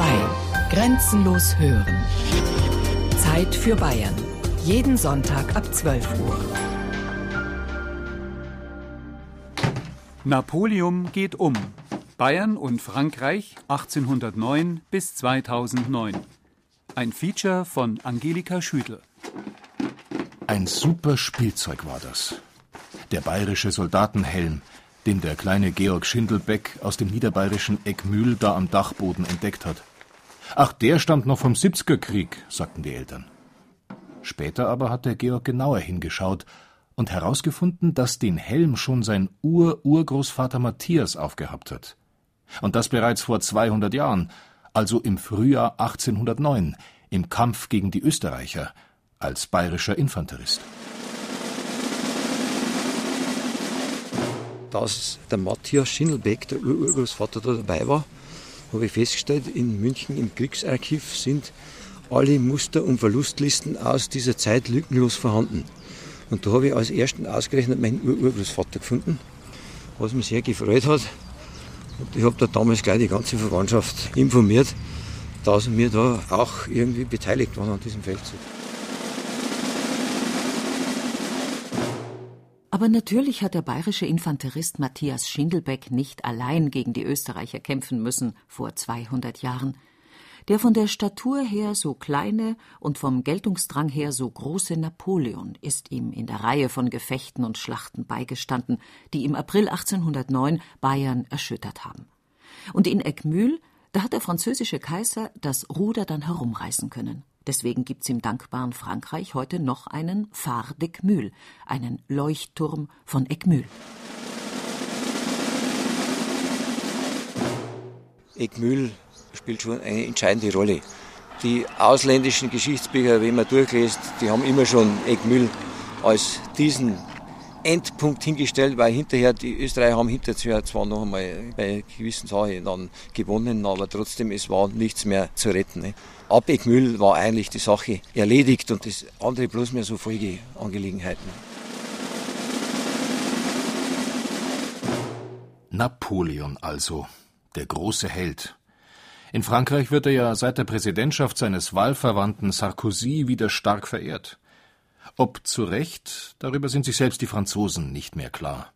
2. Grenzenlos hören. Zeit für Bayern. Jeden Sonntag ab 12 Uhr. Napoleon geht um. Bayern und Frankreich 1809 bis 2009. Ein Feature von Angelika Schüdel. Ein super Spielzeug war das. Der bayerische Soldatenhelm, den der kleine Georg Schindelbeck aus dem niederbayerischen Eckmühl da am Dachboden entdeckt hat. Ach, der stammt noch vom 70er Krieg, sagten die Eltern. Später aber hat der Georg genauer hingeschaut und herausgefunden, dass den Helm schon sein Ur-Urgroßvater Matthias aufgehabt hat. Und das bereits vor 200 Jahren, also im Frühjahr 1809, im Kampf gegen die Österreicher, als bayerischer Infanterist. Dass der Matthias Schindelbeck, der Urgroßvater, da dabei war, habe ich festgestellt, in München im Kriegsarchiv sind alle Muster und Verlustlisten aus dieser Zeit lückenlos vorhanden. Und da habe ich als ersten ausgerechnet meinen Urgroßvater gefunden, was mich sehr gefreut hat. Und ich habe da damals gleich die ganze Verwandtschaft informiert, dass wir da auch irgendwie beteiligt waren an diesem Feldzug. Aber natürlich hat der bayerische Infanterist Matthias Schindelbeck nicht allein gegen die Österreicher kämpfen müssen vor 200 Jahren. Der von der Statur her so kleine und vom Geltungsdrang her so große Napoleon ist ihm in der Reihe von Gefechten und Schlachten beigestanden, die im April 1809 Bayern erschüttert haben. Und in Eckmühl, da hat der französische Kaiser das Ruder dann herumreißen können. Deswegen gibt's im dankbaren Frankreich heute noch einen Phare d'Eckmühl, einen Leuchtturm von Eckmühl. Eckmühl spielt schon eine entscheidende Rolle. Die ausländischen Geschichtsbücher, wenn man durchliest, die haben immer schon Eckmühl als diesen Endpunkt hingestellt, weil hinterher die Österreicher haben hinterher zwar noch einmal bei gewissen Sachen dann gewonnen, aber trotzdem es war nichts mehr zu retten. Ne. Ab Eckmühl war eigentlich die Sache erledigt und das andere bloß mehr so Folgeangelegenheiten. Napoleon also, der große Held. In Frankreich wird er ja seit der Präsidentschaft seines Wahlverwandten Sarkozy wieder stark verehrt. Ob zu Recht, darüber sind sich selbst die Franzosen nicht mehr klar.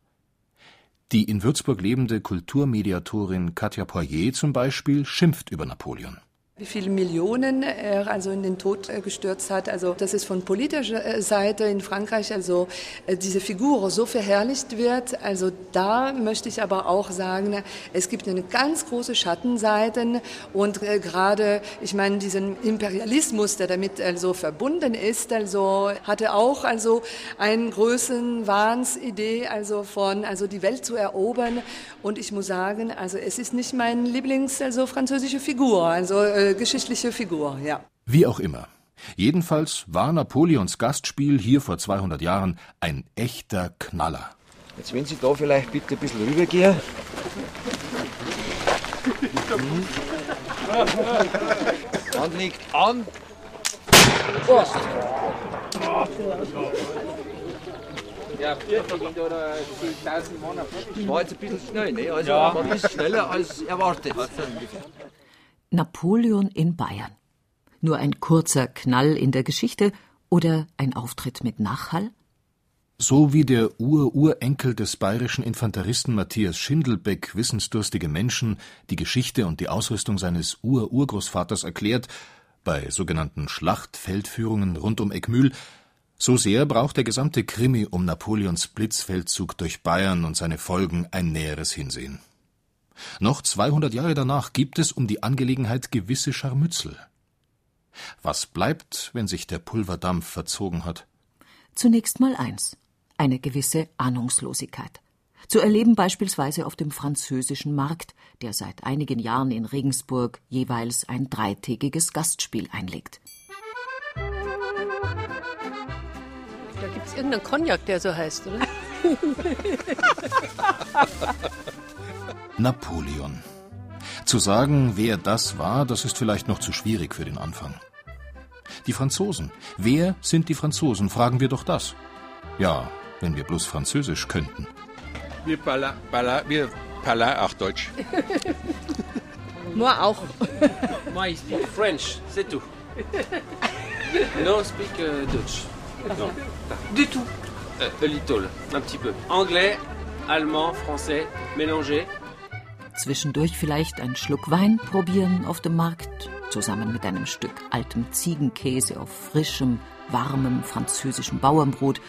Die in Würzburg lebende Kulturmediatorin Katja Poirier zum Beispiel schimpft über Napoleon. Wie viele Millionen er also in den Tod äh, gestürzt hat. Also, dass es von politischer äh, Seite in Frankreich also äh, diese Figur so verherrlicht wird. Also, da möchte ich aber auch sagen, es gibt eine ganz große Schattenseite und gerade, ich meine, diesen Imperialismus, der damit also verbunden ist, also hatte auch also einen größeren Wahnsidee, also von, also die Welt zu erobern. Und ich muss sagen, also es ist nicht mein Lieblings, also französische Figur. Also, äh, geschichtliche Figur, ja. Wie auch immer. Jedenfalls war Napoleons Gastspiel hier vor 200 Jahren ein echter Knaller. Jetzt, wenn Sie da vielleicht bitte ein bisschen rübergehen. Mhm. Hand liegt an. Oh. Ja, Das war jetzt ein bisschen schnell, ne? Also ja. man ist schneller als erwartet. Napoleon in Bayern. Nur ein kurzer Knall in der Geschichte oder ein Auftritt mit Nachhall? So wie der Ur-Urenkel des bayerischen Infanteristen Matthias Schindelbeck wissensdurstige Menschen die Geschichte und die Ausrüstung seines Ur-Urgroßvaters erklärt, bei sogenannten Schlachtfeldführungen rund um Eckmühl, so sehr braucht der gesamte Krimi um Napoleons Blitzfeldzug durch Bayern und seine Folgen ein näheres Hinsehen. Noch 200 Jahre danach gibt es um die Angelegenheit gewisse Scharmützel. Was bleibt, wenn sich der Pulverdampf verzogen hat? Zunächst mal eins: eine gewisse Ahnungslosigkeit. Zu erleben beispielsweise auf dem französischen Markt, der seit einigen Jahren in Regensburg jeweils ein dreitägiges Gastspiel einlegt. Da gibt es irgendeinen Cognac, der so heißt, oder? Napoleon. Zu sagen, wer das war, das ist vielleicht noch zu schwierig für den Anfang. Die Franzosen. Wer sind die Franzosen? Fragen wir doch das. Ja, wenn wir bloß Französisch könnten. Wir parla, parla, wir parla auch Deutsch. Nur auch. Moi, I speak French, c'est tout. no speak uh, Dutch. Non. Du tout. Uh, a little, un petit peu. Anglais, allemand, français, mélangé. Zwischendurch vielleicht ein Schluck Wein probieren auf dem Markt, zusammen mit einem Stück altem Ziegenkäse auf frischem, warmem französischem Bauernbrot.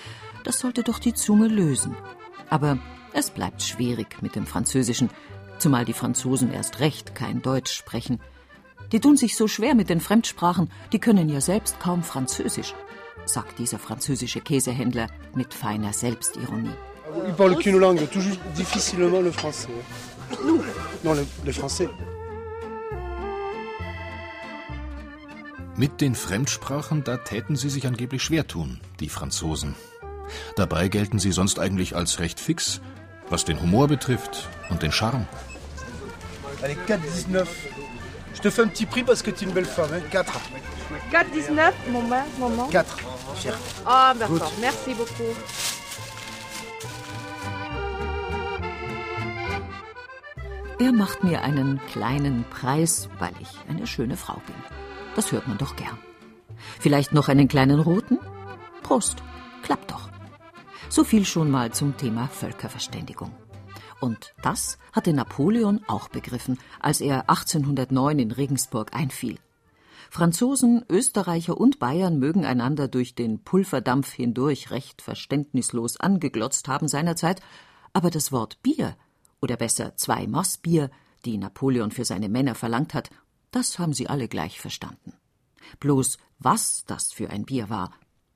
Das sollte doch die Zunge lösen. Aber es bleibt schwierig mit dem Französischen, zumal die Franzosen erst recht kein Deutsch sprechen. Die tun sich so schwer mit den Fremdsprachen, die können ja selbst kaum Französisch, sagt dieser französische Käsehändler mit feiner Selbstironie. Ils parlent qu'une langue, toujours difficilement le français. Nous Non, le, le français. Mit den Fremdsprachen, da täten sie sich angeblich schwer tun, die Franzosen. Dabei gelten sie sonst eigentlich als recht fix, was den Humor betrifft und den Charme. Allez, 4,19. Je te fais un petit prix parce que tu es une belle femme. Hein? 4. 4,19, moment, moment. 4. Fier. Ah, d'accord. Merci beaucoup. Er macht mir einen kleinen Preis, weil ich eine schöne Frau bin. Das hört man doch gern. Vielleicht noch einen kleinen roten? Prost, klappt doch. So viel schon mal zum Thema Völkerverständigung. Und das hatte Napoleon auch begriffen, als er 1809 in Regensburg einfiel. Franzosen, Österreicher und Bayern mögen einander durch den Pulverdampf hindurch recht verständnislos angeglotzt haben seinerzeit, aber das Wort Bier, oder besser zwei Maß Bier, die Napoleon für seine Männer verlangt hat, das haben sie alle gleich verstanden. Bloß was das für ein Bier war,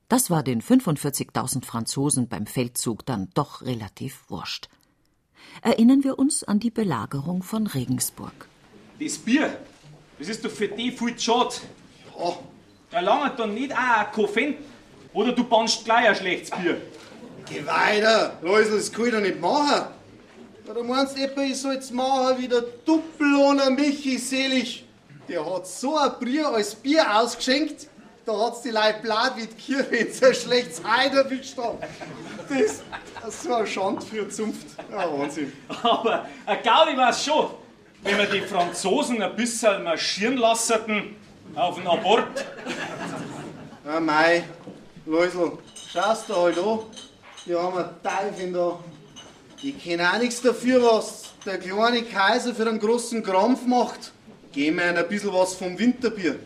das war den 45.000 Franzosen beim Feldzug dann doch relativ wurscht. Erinnern wir uns an die Belagerung von Regensburg. Das Bier, das ist doch für die viel zu schade. Ja, da langt dann nicht auch ein Koffein. Oder du bannst gleich ein schlechtes Bier. Geh weiter, Läusel, das kann ich doch nicht machen. Oder meinst du etwa, ich soll jetzt machen wie der Duppelohner Michi Selig? Der hat so ein Bier als Bier ausgeschenkt, da hat's die Leute blatt wie die Kirche, wenn sie ein schlechtes Heide erwischt haben. Das, ist so eine Schande für Zunft. Ja, Wahnsinn. Aber ein Gaudi war's schon, wenn wir die Franzosen ein bisschen marschieren lassen auf den Abort. Ja, mei, Läusel, schaust du halt an, die haben einen Teufel da. Die können auch nichts dafür, was der kleine Kaiser für einen großen Krampf macht. Geben wir ihnen ein bisschen was vom Winterbier.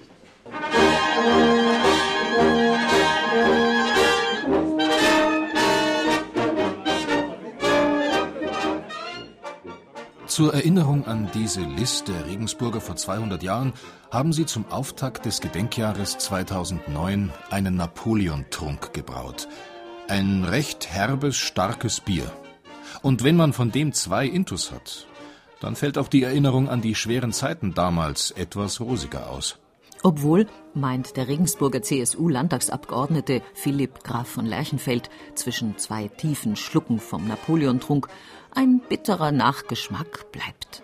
Zur Erinnerung an diese List der Regensburger vor 200 Jahren haben sie zum Auftakt des Gedenkjahres 2009 einen Napoleon-Trunk gebraut. Ein recht herbes, starkes Bier. Und wenn man von dem zwei Intus hat, dann fällt auch die Erinnerung an die schweren Zeiten damals etwas rosiger aus. Obwohl, meint der Regensburger CSU-Landtagsabgeordnete Philipp Graf von Lerchenfeld, zwischen zwei tiefen Schlucken vom Napoleontrunk ein bitterer Nachgeschmack bleibt.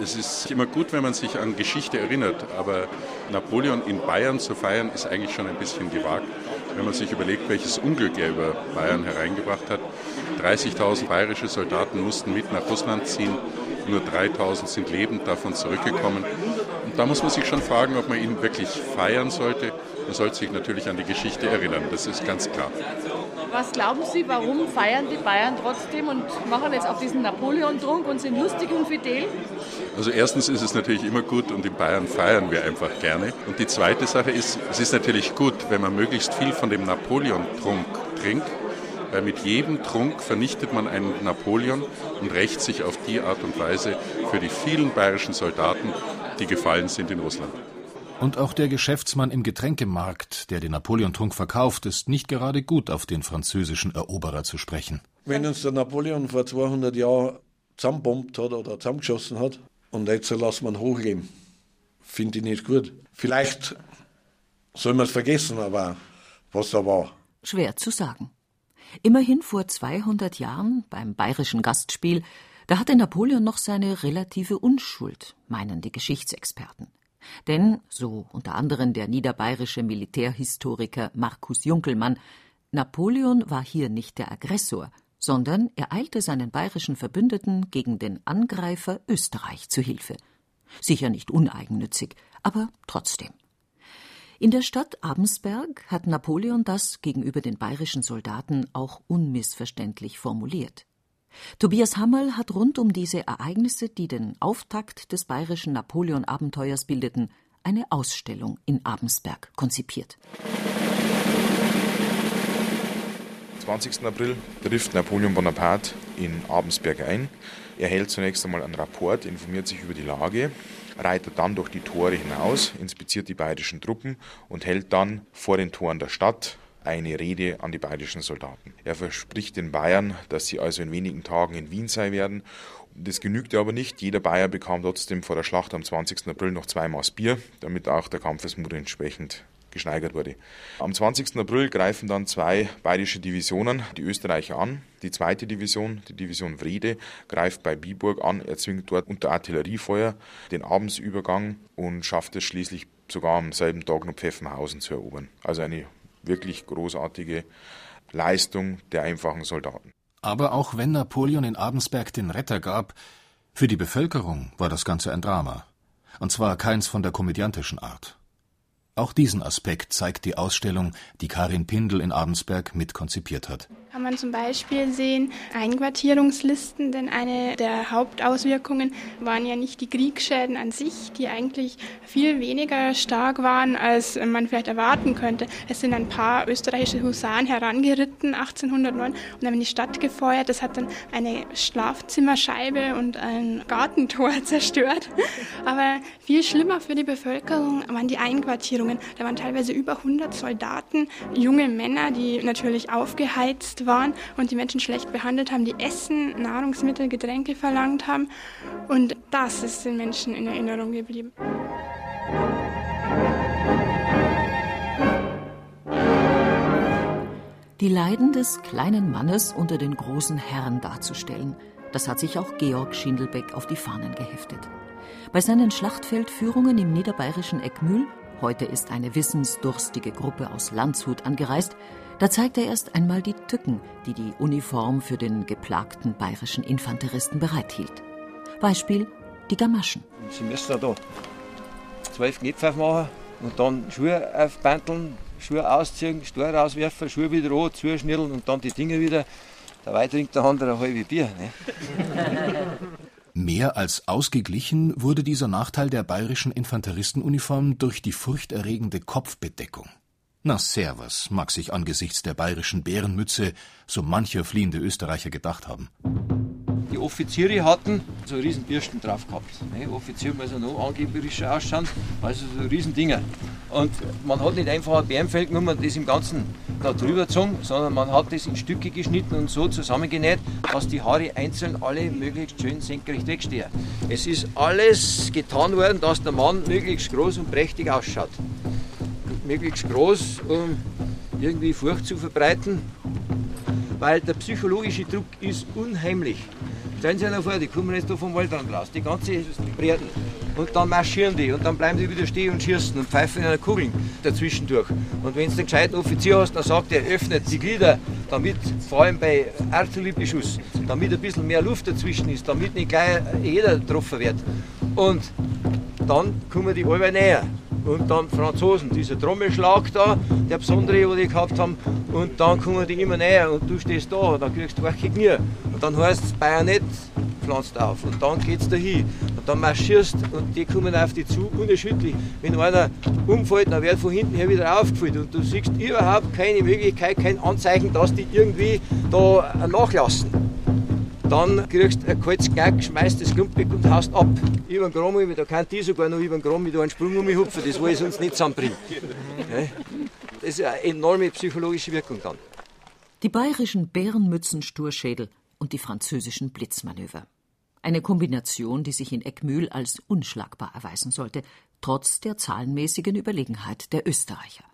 Es ist immer gut, wenn man sich an Geschichte erinnert, aber Napoleon in Bayern zu feiern, ist eigentlich schon ein bisschen gewagt, wenn man sich überlegt, welches Unglück er über Bayern hereingebracht hat. 30.000 bayerische Soldaten mussten mit nach Russland ziehen, nur 3.000 sind lebend davon zurückgekommen. Und da muss man sich schon fragen, ob man ihn wirklich feiern sollte. Man sollte sich natürlich an die Geschichte erinnern, das ist ganz klar. Was glauben Sie, warum feiern die Bayern trotzdem und machen jetzt auch diesen Napoleon-Trunk und sind lustig und fidel? Also erstens ist es natürlich immer gut und in Bayern feiern wir einfach gerne. Und die zweite Sache ist, es ist natürlich gut, wenn man möglichst viel von dem Napoleon-Trunk trinkt, weil mit jedem Trunk vernichtet man einen Napoleon und rächt sich auf die Art und Weise für die vielen bayerischen Soldaten, die gefallen sind in Russland. Und auch der Geschäftsmann im Getränkemarkt, der den Napoleon-Trunk verkauft, ist nicht gerade gut auf den französischen Eroberer zu sprechen. Wenn uns der Napoleon vor 200 Jahren zusammenbombt hat oder zusammengeschossen hat und jetzt lassen wir ihn hochleben, finde ich nicht gut. Vielleicht soll man es vergessen, aber was da war. Schwer zu sagen. Immerhin vor 200 Jahren beim bayerischen Gastspiel, da hatte Napoleon noch seine relative Unschuld, meinen die Geschichtsexperten. Denn, so unter anderem der niederbayerische Militärhistoriker Markus Junkelmann, Napoleon war hier nicht der Aggressor, sondern er eilte seinen bayerischen Verbündeten gegen den Angreifer Österreich zu Hilfe. Sicher nicht uneigennützig, Aber trotzdem. In der Stadt Abensberg hat Napoleon das gegenüber den bayerischen Soldaten auch unmissverständlich formuliert. Tobias Hammerl hat rund um diese Ereignisse, die den Auftakt des bayerischen Napoleon-Abenteuers bildeten, eine Ausstellung in Abensberg konzipiert. 20. April trifft Napoleon Bonaparte in Abensberg ein. Er hält zunächst einmal einen Rapport, informiert sich über die Lage, reitet dann durch die Tore hinaus, inspiziert die bayerischen Truppen und hält dann vor den Toren der Stadt eine Rede an die bayerischen Soldaten. Er verspricht den Bayern, dass sie also in wenigen Tagen in Wien sein werden. Das genügte aber nicht. Jeder Bayer bekam trotzdem vor der Schlacht am 20. April noch zwei Maß Bier, damit auch der Kampfesmut entsprechend gesteigert wurde. Am 20. April greifen dann zwei bayerische Divisionen die Österreicher an. Die zweite Division, die Division Wrede, greift bei Biburg an, erzwingt dort unter Artilleriefeuer den Abendsübergang und schafft es schließlich sogar am selben Tag noch Pfeffenhausen zu erobern. Also eine wirklich großartige Leistung der einfachen Soldaten. Aber auch wenn Napoleon in Abensberg den Retter gab, für die Bevölkerung war das Ganze ein Drama. Und zwar keins von der komödiantischen Art. Auch diesen Aspekt zeigt die Ausstellung, die Karin Pindel in Abensberg mitkonzipiert hat kann man zum Beispiel sehen Einquartierungslisten, denn eine der Hauptauswirkungen waren ja nicht die Kriegsschäden an sich, die eigentlich viel weniger stark waren, als man vielleicht erwarten könnte. Es sind ein paar österreichische Husaren herangeritten 1809 und haben die Stadt gefeuert. Das hat dann eine Schlafzimmerscheibe und ein Gartentor zerstört. Aber viel schlimmer für die Bevölkerung waren die Einquartierungen. Da waren teilweise über 100 Soldaten, junge Männer, die natürlich aufgeheizt waren und die Menschen schlecht behandelt haben, die Essen, Nahrungsmittel, Getränke verlangt haben. Und das ist den Menschen in Erinnerung geblieben. Die Leiden des kleinen Mannes unter den großen Herren darzustellen, das hat sich auch Georg Schindelbeck auf die Fahnen geheftet. Bei seinen Schlachtfeldführungen im niederbayerischen Eckmühl, heute ist eine wissensdurstige Gruppe aus Landshut angereist, da zeigt er erst einmal die Tücken, die die Uniform für den geplagten bayerischen Infanteristen bereithielt. Beispiel die Gamaschen. Sie müssen da zwölf Knöpfe aufmachen und dann Schuhe aufbanteln, Schuhe ausziehen, Stor rauswerfen, Schuhe wieder an, zuschnirren und dann die Dinge wieder. Dabei trinkt der andere ein halbes Bier. Ne? Mehr als ausgeglichen wurde dieser Nachteil der bayerischen Infanteristenuniform durch die furchterregende Kopfbedeckung. Na servus, mag sich angesichts der bayerischen Bärenmütze so mancher fliehende Österreicher gedacht haben. Die Offiziere hatten so riesen Bürsten drauf gehabt. Ne? Offizier muss noch angeberischer ausschauen, also so riesen Dinger. Und man hat nicht einfach ein Bärenfell genommen und das im Ganzen da drüber gezogen, sondern man hat das in Stücke geschnitten und so zusammengenäht, dass die Haare einzeln alle möglichst schön senkrecht wegstehen. Es ist alles getan worden, dass der Mann möglichst groß und prächtig ausschaut möglichst groß, um irgendwie Furcht zu verbreiten, weil der psychologische Druck ist unheimlich. Stellen Sie sich vor, die kommen jetzt da vom Waldrand raus, die ganze Breiten. Und dann marschieren die und dann bleiben die wieder stehen und schießen und pfeifen in einer Kugeln dazwischen durch. Und wenn du einen gescheiten Offizier hast, dann sagt er, öffnet die Glieder, damit, vor allem bei Artilleriebeschuss, damit ein bisschen mehr Luft dazwischen ist, damit nicht gleich jeder getroffen wird. Und dann kommen die alle näher und dann Franzosen, dieser Trommelschlag da, der besondere, den die gehabt haben, und dann kommen die immer näher und du stehst da, und dann kriegst du welche Knie. Und dann heißt es Bajonett pflanzt auf und dann geht's dahin und dann marschierst und die kommen auf dich zu, unerschütterlich. Wenn einer umfällt, dann wird von hinten her wieder aufgefüllt und du siehst überhaupt keine Möglichkeit, kein Anzeichen, dass die irgendwie da nachlassen dann kriegst du ein kaltes Knack, schmeißt das Klumpig und haust ab. Über den Gramm, da kann die sogar noch über den Gramm da einen Sprung um mich hupfen, das will ich sonst nicht zusammenbringen. Das ist eine enorme psychologische Wirkung dann. Die bayerischen Bärenmützen-Sturschädel und die französischen Blitzmanöver. Eine Kombination, die sich in Eckmühl als unschlagbar erweisen sollte, trotz der zahlenmäßigen Überlegenheit der Österreicher.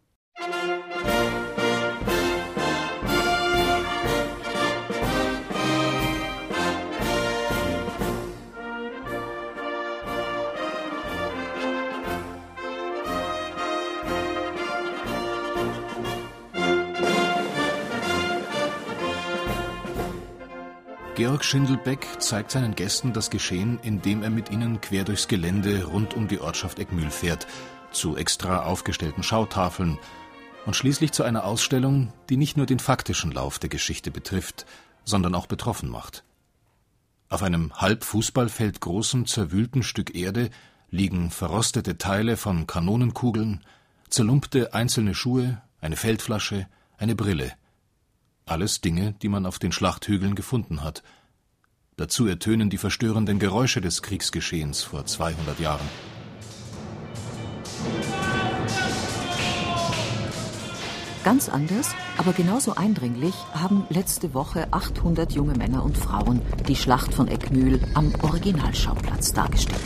Georg Schindelbeck zeigt seinen Gästen das Geschehen, indem er mit ihnen quer durchs Gelände rund um die Ortschaft Eckmühl fährt, zu extra aufgestellten Schautafeln und schließlich zu einer Ausstellung, die nicht nur den faktischen Lauf der Geschichte betrifft, sondern auch betroffen macht. Auf einem halb Fußballfeld großen, zerwühlten Stück Erde liegen verrostete Teile von Kanonenkugeln, zerlumpte einzelne Schuhe, eine Feldflasche, eine Brille. Alles Dinge, die man auf den Schlachthügeln gefunden hat. Dazu ertönen die verstörenden Geräusche des Kriegsgeschehens vor 200 Jahren. Ganz anders, aber genauso eindringlich haben letzte Woche 800 junge Männer und Frauen die Schlacht von Eckmühl am Originalschauplatz dargestellt.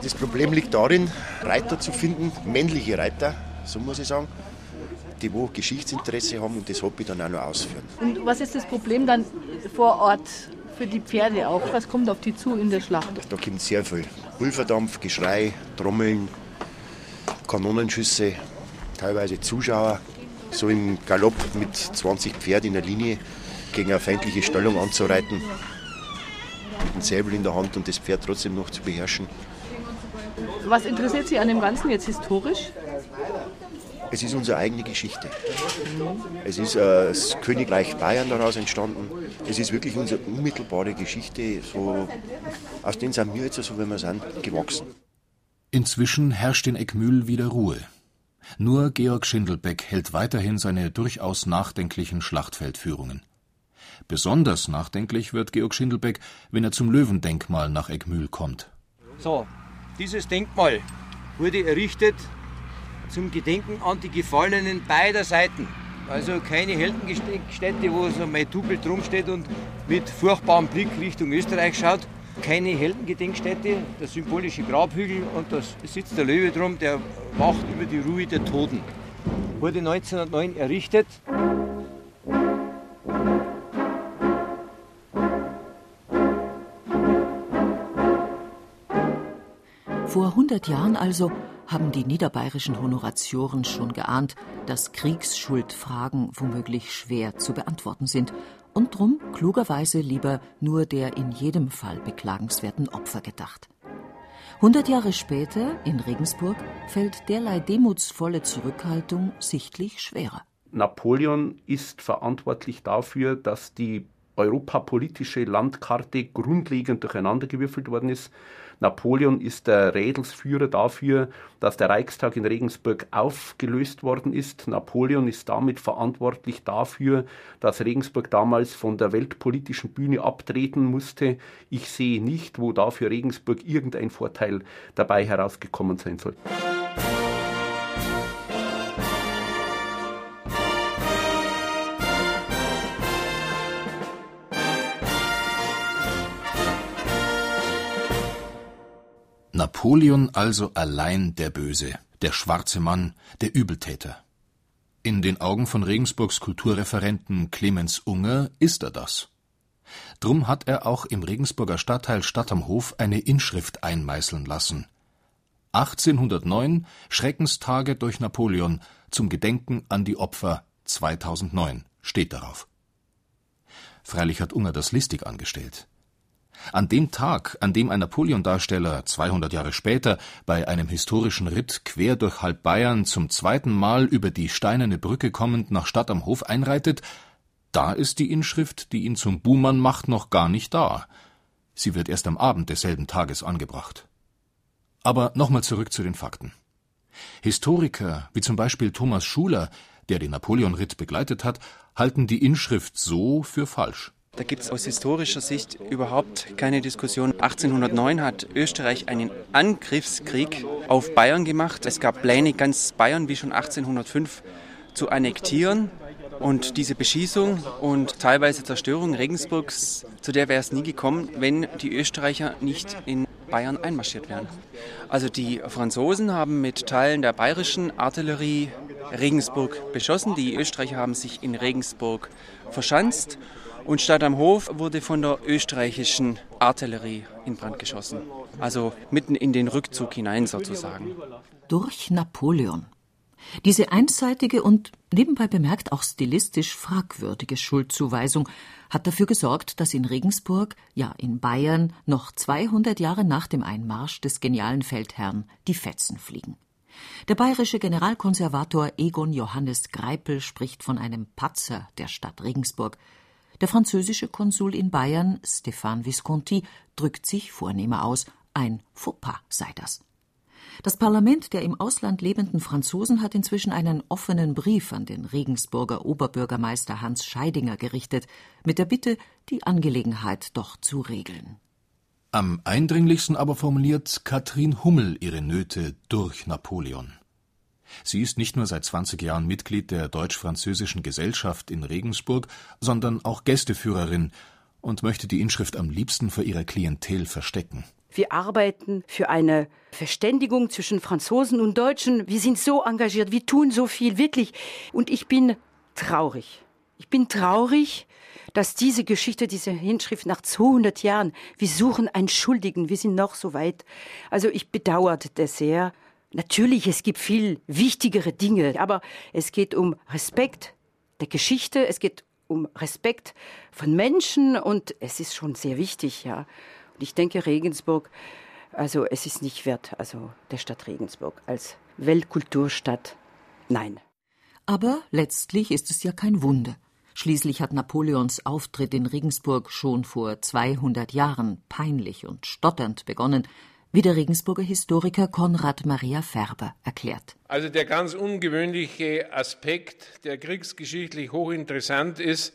Das Problem liegt darin, Reiter zu finden, männliche Reiter, so muss ich sagen, die wo Geschichtsinteresse haben und das Hobby dann auch noch ausführen. Und was ist das Problem dann vor Ort für die Pferde auch? Was kommt auf die zu in der Schlacht? Da kommt sehr viel. Pulverdampf, Geschrei, Trommeln, Kanonenschüsse, teilweise Zuschauer, so im Galopp mit 20 Pferden in der Linie gegen eine feindliche Stellung anzureiten, mit dem Säbel in der Hand und das Pferd trotzdem noch zu beherrschen. Was interessiert Sie an dem Ganzen jetzt historisch? Es ist unsere eigene Geschichte. Es ist äh, das Königreich Bayern daraus entstanden. Es ist wirklich unsere unmittelbare Geschichte, so, aus denen sind wir jetzt, so wie wir sind, gewachsen. Inzwischen herrscht in Eckmühl wieder Ruhe. Nur Georg Schindelbeck hält weiterhin seine durchaus nachdenklichen Schlachtfeldführungen. Besonders nachdenklich wird Georg Schindelbeck, wenn er zum Löwendenkmal nach Eckmühl kommt. So, dieses Denkmal wurde errichtet zum Gedenken an die Gefallenen beider Seiten. Also keine Heldenstätte, wo so mein Double drum steht und mit furchtbarem Blick Richtung Österreich schaut. Keine Heldengedenkstätte, der symbolische Grabhügel und da sitzt der Löwe drum, der wacht über die Ruhe der Toten. Wurde 1909 errichtet. Vor 100 Jahren also haben die niederbayerischen Honoratioren schon geahnt, dass Kriegsschuldfragen womöglich schwer zu beantworten sind und drum klugerweise lieber nur der in jedem Fall beklagenswerten Opfer gedacht. 100 Jahre später, in Regensburg, fällt derlei demutsvolle Zurückhaltung sichtlich schwerer. Napoleon ist verantwortlich dafür, dass die europapolitische Landkarte grundlegend durcheinandergewürfelt worden ist. Napoleon ist der Rädelsführer dafür, dass der Reichstag in Regensburg aufgelöst worden ist. Napoleon ist damit verantwortlich dafür, dass Regensburg damals von der weltpolitischen Bühne abtreten musste. Ich sehe nicht, wo dafür Regensburg irgendein Vorteil dabei herausgekommen sein soll. Napoleon also allein der Böse, der schwarze Mann, der Übeltäter. In den Augen von Regensburgs Kulturreferenten Clemens Unger ist er das. Drum hat er auch im Regensburger Stadtteil Stadt am Hof eine Inschrift einmeißeln lassen. 1809 Schreckenstage durch Napoleon zum Gedenken an die Opfer 2009 steht darauf. Freilich hat Unger das listig angestellt. An dem Tag, an dem ein Napoleon-Darsteller 200 Jahre später bei einem historischen Ritt quer durch halb Bayern zum zweiten Mal über die steinerne Brücke kommend nach Stadt am Hof einreitet, da ist die Inschrift, die ihn zum Buhmann macht, noch gar nicht da. Sie wird erst am Abend desselben Tages angebracht. Aber nochmal zurück zu den Fakten. Historiker, wie zum Beispiel Thomas Schuler, der den Napoleon-Ritt begleitet hat, halten die Inschrift so für falsch. Da gibt es aus historischer Sicht überhaupt keine Diskussion. 1809 hat Österreich einen Angriffskrieg auf Bayern gemacht. Es gab Pläne, ganz Bayern wie schon 1805 zu annektieren. Und diese Beschießung und teilweise Zerstörung Regensburgs, zu der wäre es nie gekommen, wenn die Österreicher nicht in Bayern einmarschiert wären. Also die Franzosen haben mit Teilen der bayerischen Artillerie Regensburg beschossen. Die Österreicher haben sich in Regensburg verschanzt und Stadt am Hof wurde von der österreichischen Artillerie in Brand geschossen. Also mitten in den Rückzug hinein sozusagen. Durch Napoleon. Diese einseitige und nebenbei bemerkt auch stilistisch fragwürdige Schuldzuweisung hat dafür gesorgt, dass in Regensburg, ja in Bayern, noch 200 Jahre nach dem Einmarsch des genialen Feldherrn die Fetzen fliegen. Der bayerische Generalkonservator Egon Johannes Greipel spricht von einem Patzer der Stadt Regensburg. Der französische Konsul in Bayern, Stéphane Visconti, drückt sich vornehmer aus, ein Fauxpas sei das. Das Parlament der im Ausland lebenden Franzosen hat inzwischen einen offenen Brief an den Regensburger Oberbürgermeister Hans Scheidinger gerichtet, mit der Bitte, die Angelegenheit doch zu regeln. Am eindringlichsten aber formuliert Katrin Hummel ihre Nöte durch Napoleon. Sie ist nicht nur seit 20 Jahren Mitglied der Deutsch-Französischen Gesellschaft in Regensburg, sondern auch Gästeführerin und möchte die Inschrift am liebsten vor ihrer Klientel verstecken. Wir arbeiten für eine Verständigung zwischen Franzosen und Deutschen. Wir sind so engagiert, wir tun so viel, wirklich. Und ich bin traurig. Ich bin traurig, dass diese Geschichte, diese Hinschrift nach 200 Jahren, wir suchen einen Schuldigen, wir sind noch so weit. Also ich bedauerte das sehr. Natürlich, es gibt viel wichtigere Dinge, aber es geht um Respekt der Geschichte, es geht um Respekt von Menschen und es ist schon sehr wichtig, ja. Und ich denke, Regensburg, also es ist nicht wert, also der Stadt Regensburg als Weltkulturstadt, nein. Aber letztlich ist es ja kein Wunder. Schließlich hat Napoleons Auftritt in Regensburg schon vor 200 Jahren peinlich und stotternd begonnen, wie der Regensburger Historiker Konrad Maria Färber erklärt. Also der ganz ungewöhnliche Aspekt, der kriegsgeschichtlich hochinteressant ist,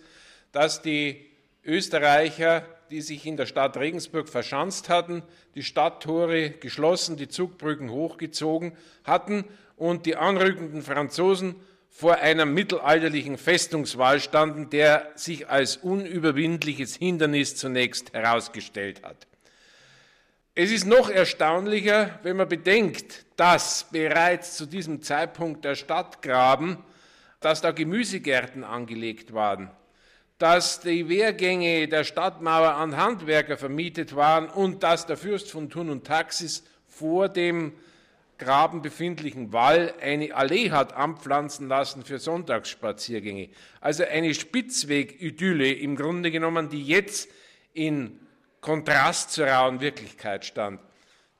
dass die Österreicher die sich in der Stadt Regensburg verschanzt hatten, die Stadttore geschlossen, die Zugbrücken hochgezogen hatten und die anrückenden Franzosen vor einer mittelalterlichen Festungswall standen, der sich als unüberwindliches Hindernis zunächst herausgestellt hat. Es ist noch erstaunlicher, wenn man bedenkt, dass bereits zu diesem Zeitpunkt der Stadtgraben, dass da Gemüsegärten angelegt waren dass die Wehrgänge der Stadtmauer an Handwerker vermietet waren und dass der Fürst von Thun und Taxis vor dem Graben befindlichen Wall eine Allee hat anpflanzen lassen für Sonntagsspaziergänge. Also eine Spitzwegidylle im Grunde genommen, die jetzt in Kontrast zur rauen Wirklichkeit stand.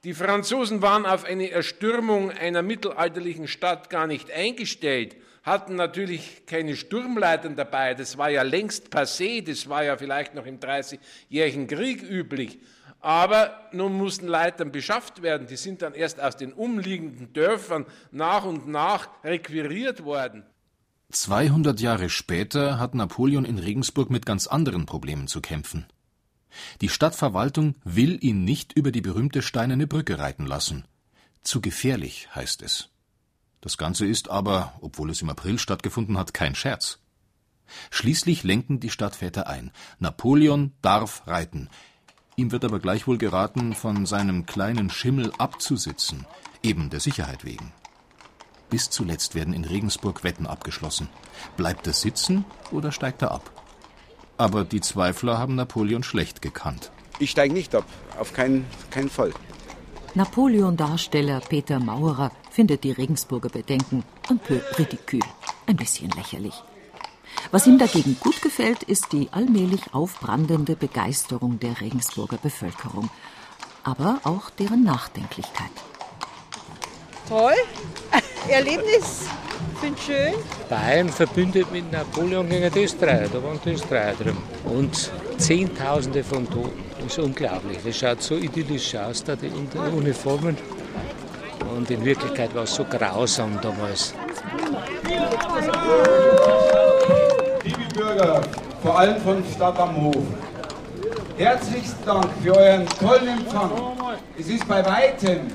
Die Franzosen waren auf eine Erstürmung einer mittelalterlichen Stadt gar nicht eingestellt, hatten natürlich keine Sturmleitern dabei, das war ja längst passé, das war ja vielleicht noch im Dreißigjährigen Krieg üblich. Aber nun mussten Leitern beschafft werden, die sind dann erst aus den umliegenden Dörfern nach und nach requiriert worden. 200 Jahre später hat Napoleon in Regensburg mit ganz anderen Problemen zu kämpfen. Die Stadtverwaltung will ihn nicht über die berühmte steinerne Brücke reiten lassen. Zu gefährlich, heißt es. Das Ganze ist aber, obwohl es im April stattgefunden hat, kein Scherz. Schließlich lenken die Stadtväter ein. Napoleon darf reiten. Ihm wird aber gleichwohl geraten, von seinem kleinen Schimmel abzusitzen, eben der Sicherheit wegen. Bis zuletzt werden in Regensburg Wetten abgeschlossen. Bleibt er sitzen oder steigt er ab? Aber die Zweifler haben Napoleon schlecht gekannt. Ich steige nicht ab, auf keinen, keinen Fall. Napoleon-Darsteller Peter Maurer findet die Regensburger Bedenken un peu ridicule, ein bisschen lächerlich. Was ihm dagegen gut gefällt, ist die allmählich aufbrandende Begeisterung der Regensburger Bevölkerung, aber auch deren Nachdenklichkeit. Toll, Erlebnis, finde schön. Bayern verbündet mit Napoleon gegen die Österreicher, da waren die Österreicher drin. Und Zehntausende von Toten, das ist unglaublich. Das schaut so idyllisch aus, da die Uniformen. Und in Wirklichkeit war es so grausam damals. Liebe Bürger, vor allem von Stadt am Hof, herzlichsten Dank für euren tollen Empfang. Es ist bei weitem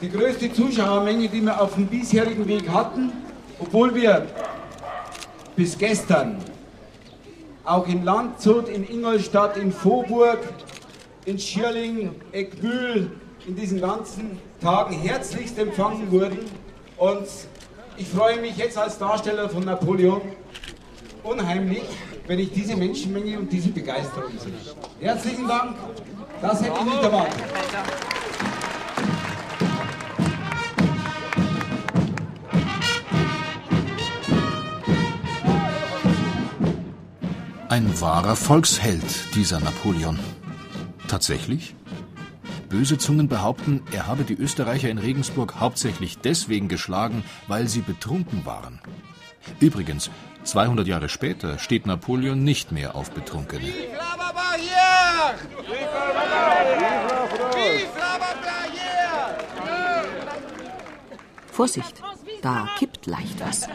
die größte Zuschauermenge, die wir auf dem bisherigen Weg hatten, obwohl wir bis gestern auch in Landshut, in Ingolstadt, in Vohburg, in Schierling, Eckbühl, in diesen ganzen Tagen herzlichst empfangen wurden. Und ich freue mich jetzt als Darsteller von Napoleon unheimlich, wenn ich diese Menschenmenge und diese Begeisterung sehe. Herzlichen Dank, das hätte ich nicht erwartet. Ein wahrer Volksheld, dieser Napoleon. Tatsächlich? Böse Zungen behaupten, er habe die Österreicher in Regensburg hauptsächlich deswegen geschlagen, weil sie betrunken waren. Übrigens, 200 Jahre später steht Napoleon nicht mehr auf Betrunkene. Vorsicht, da kippt leicht was.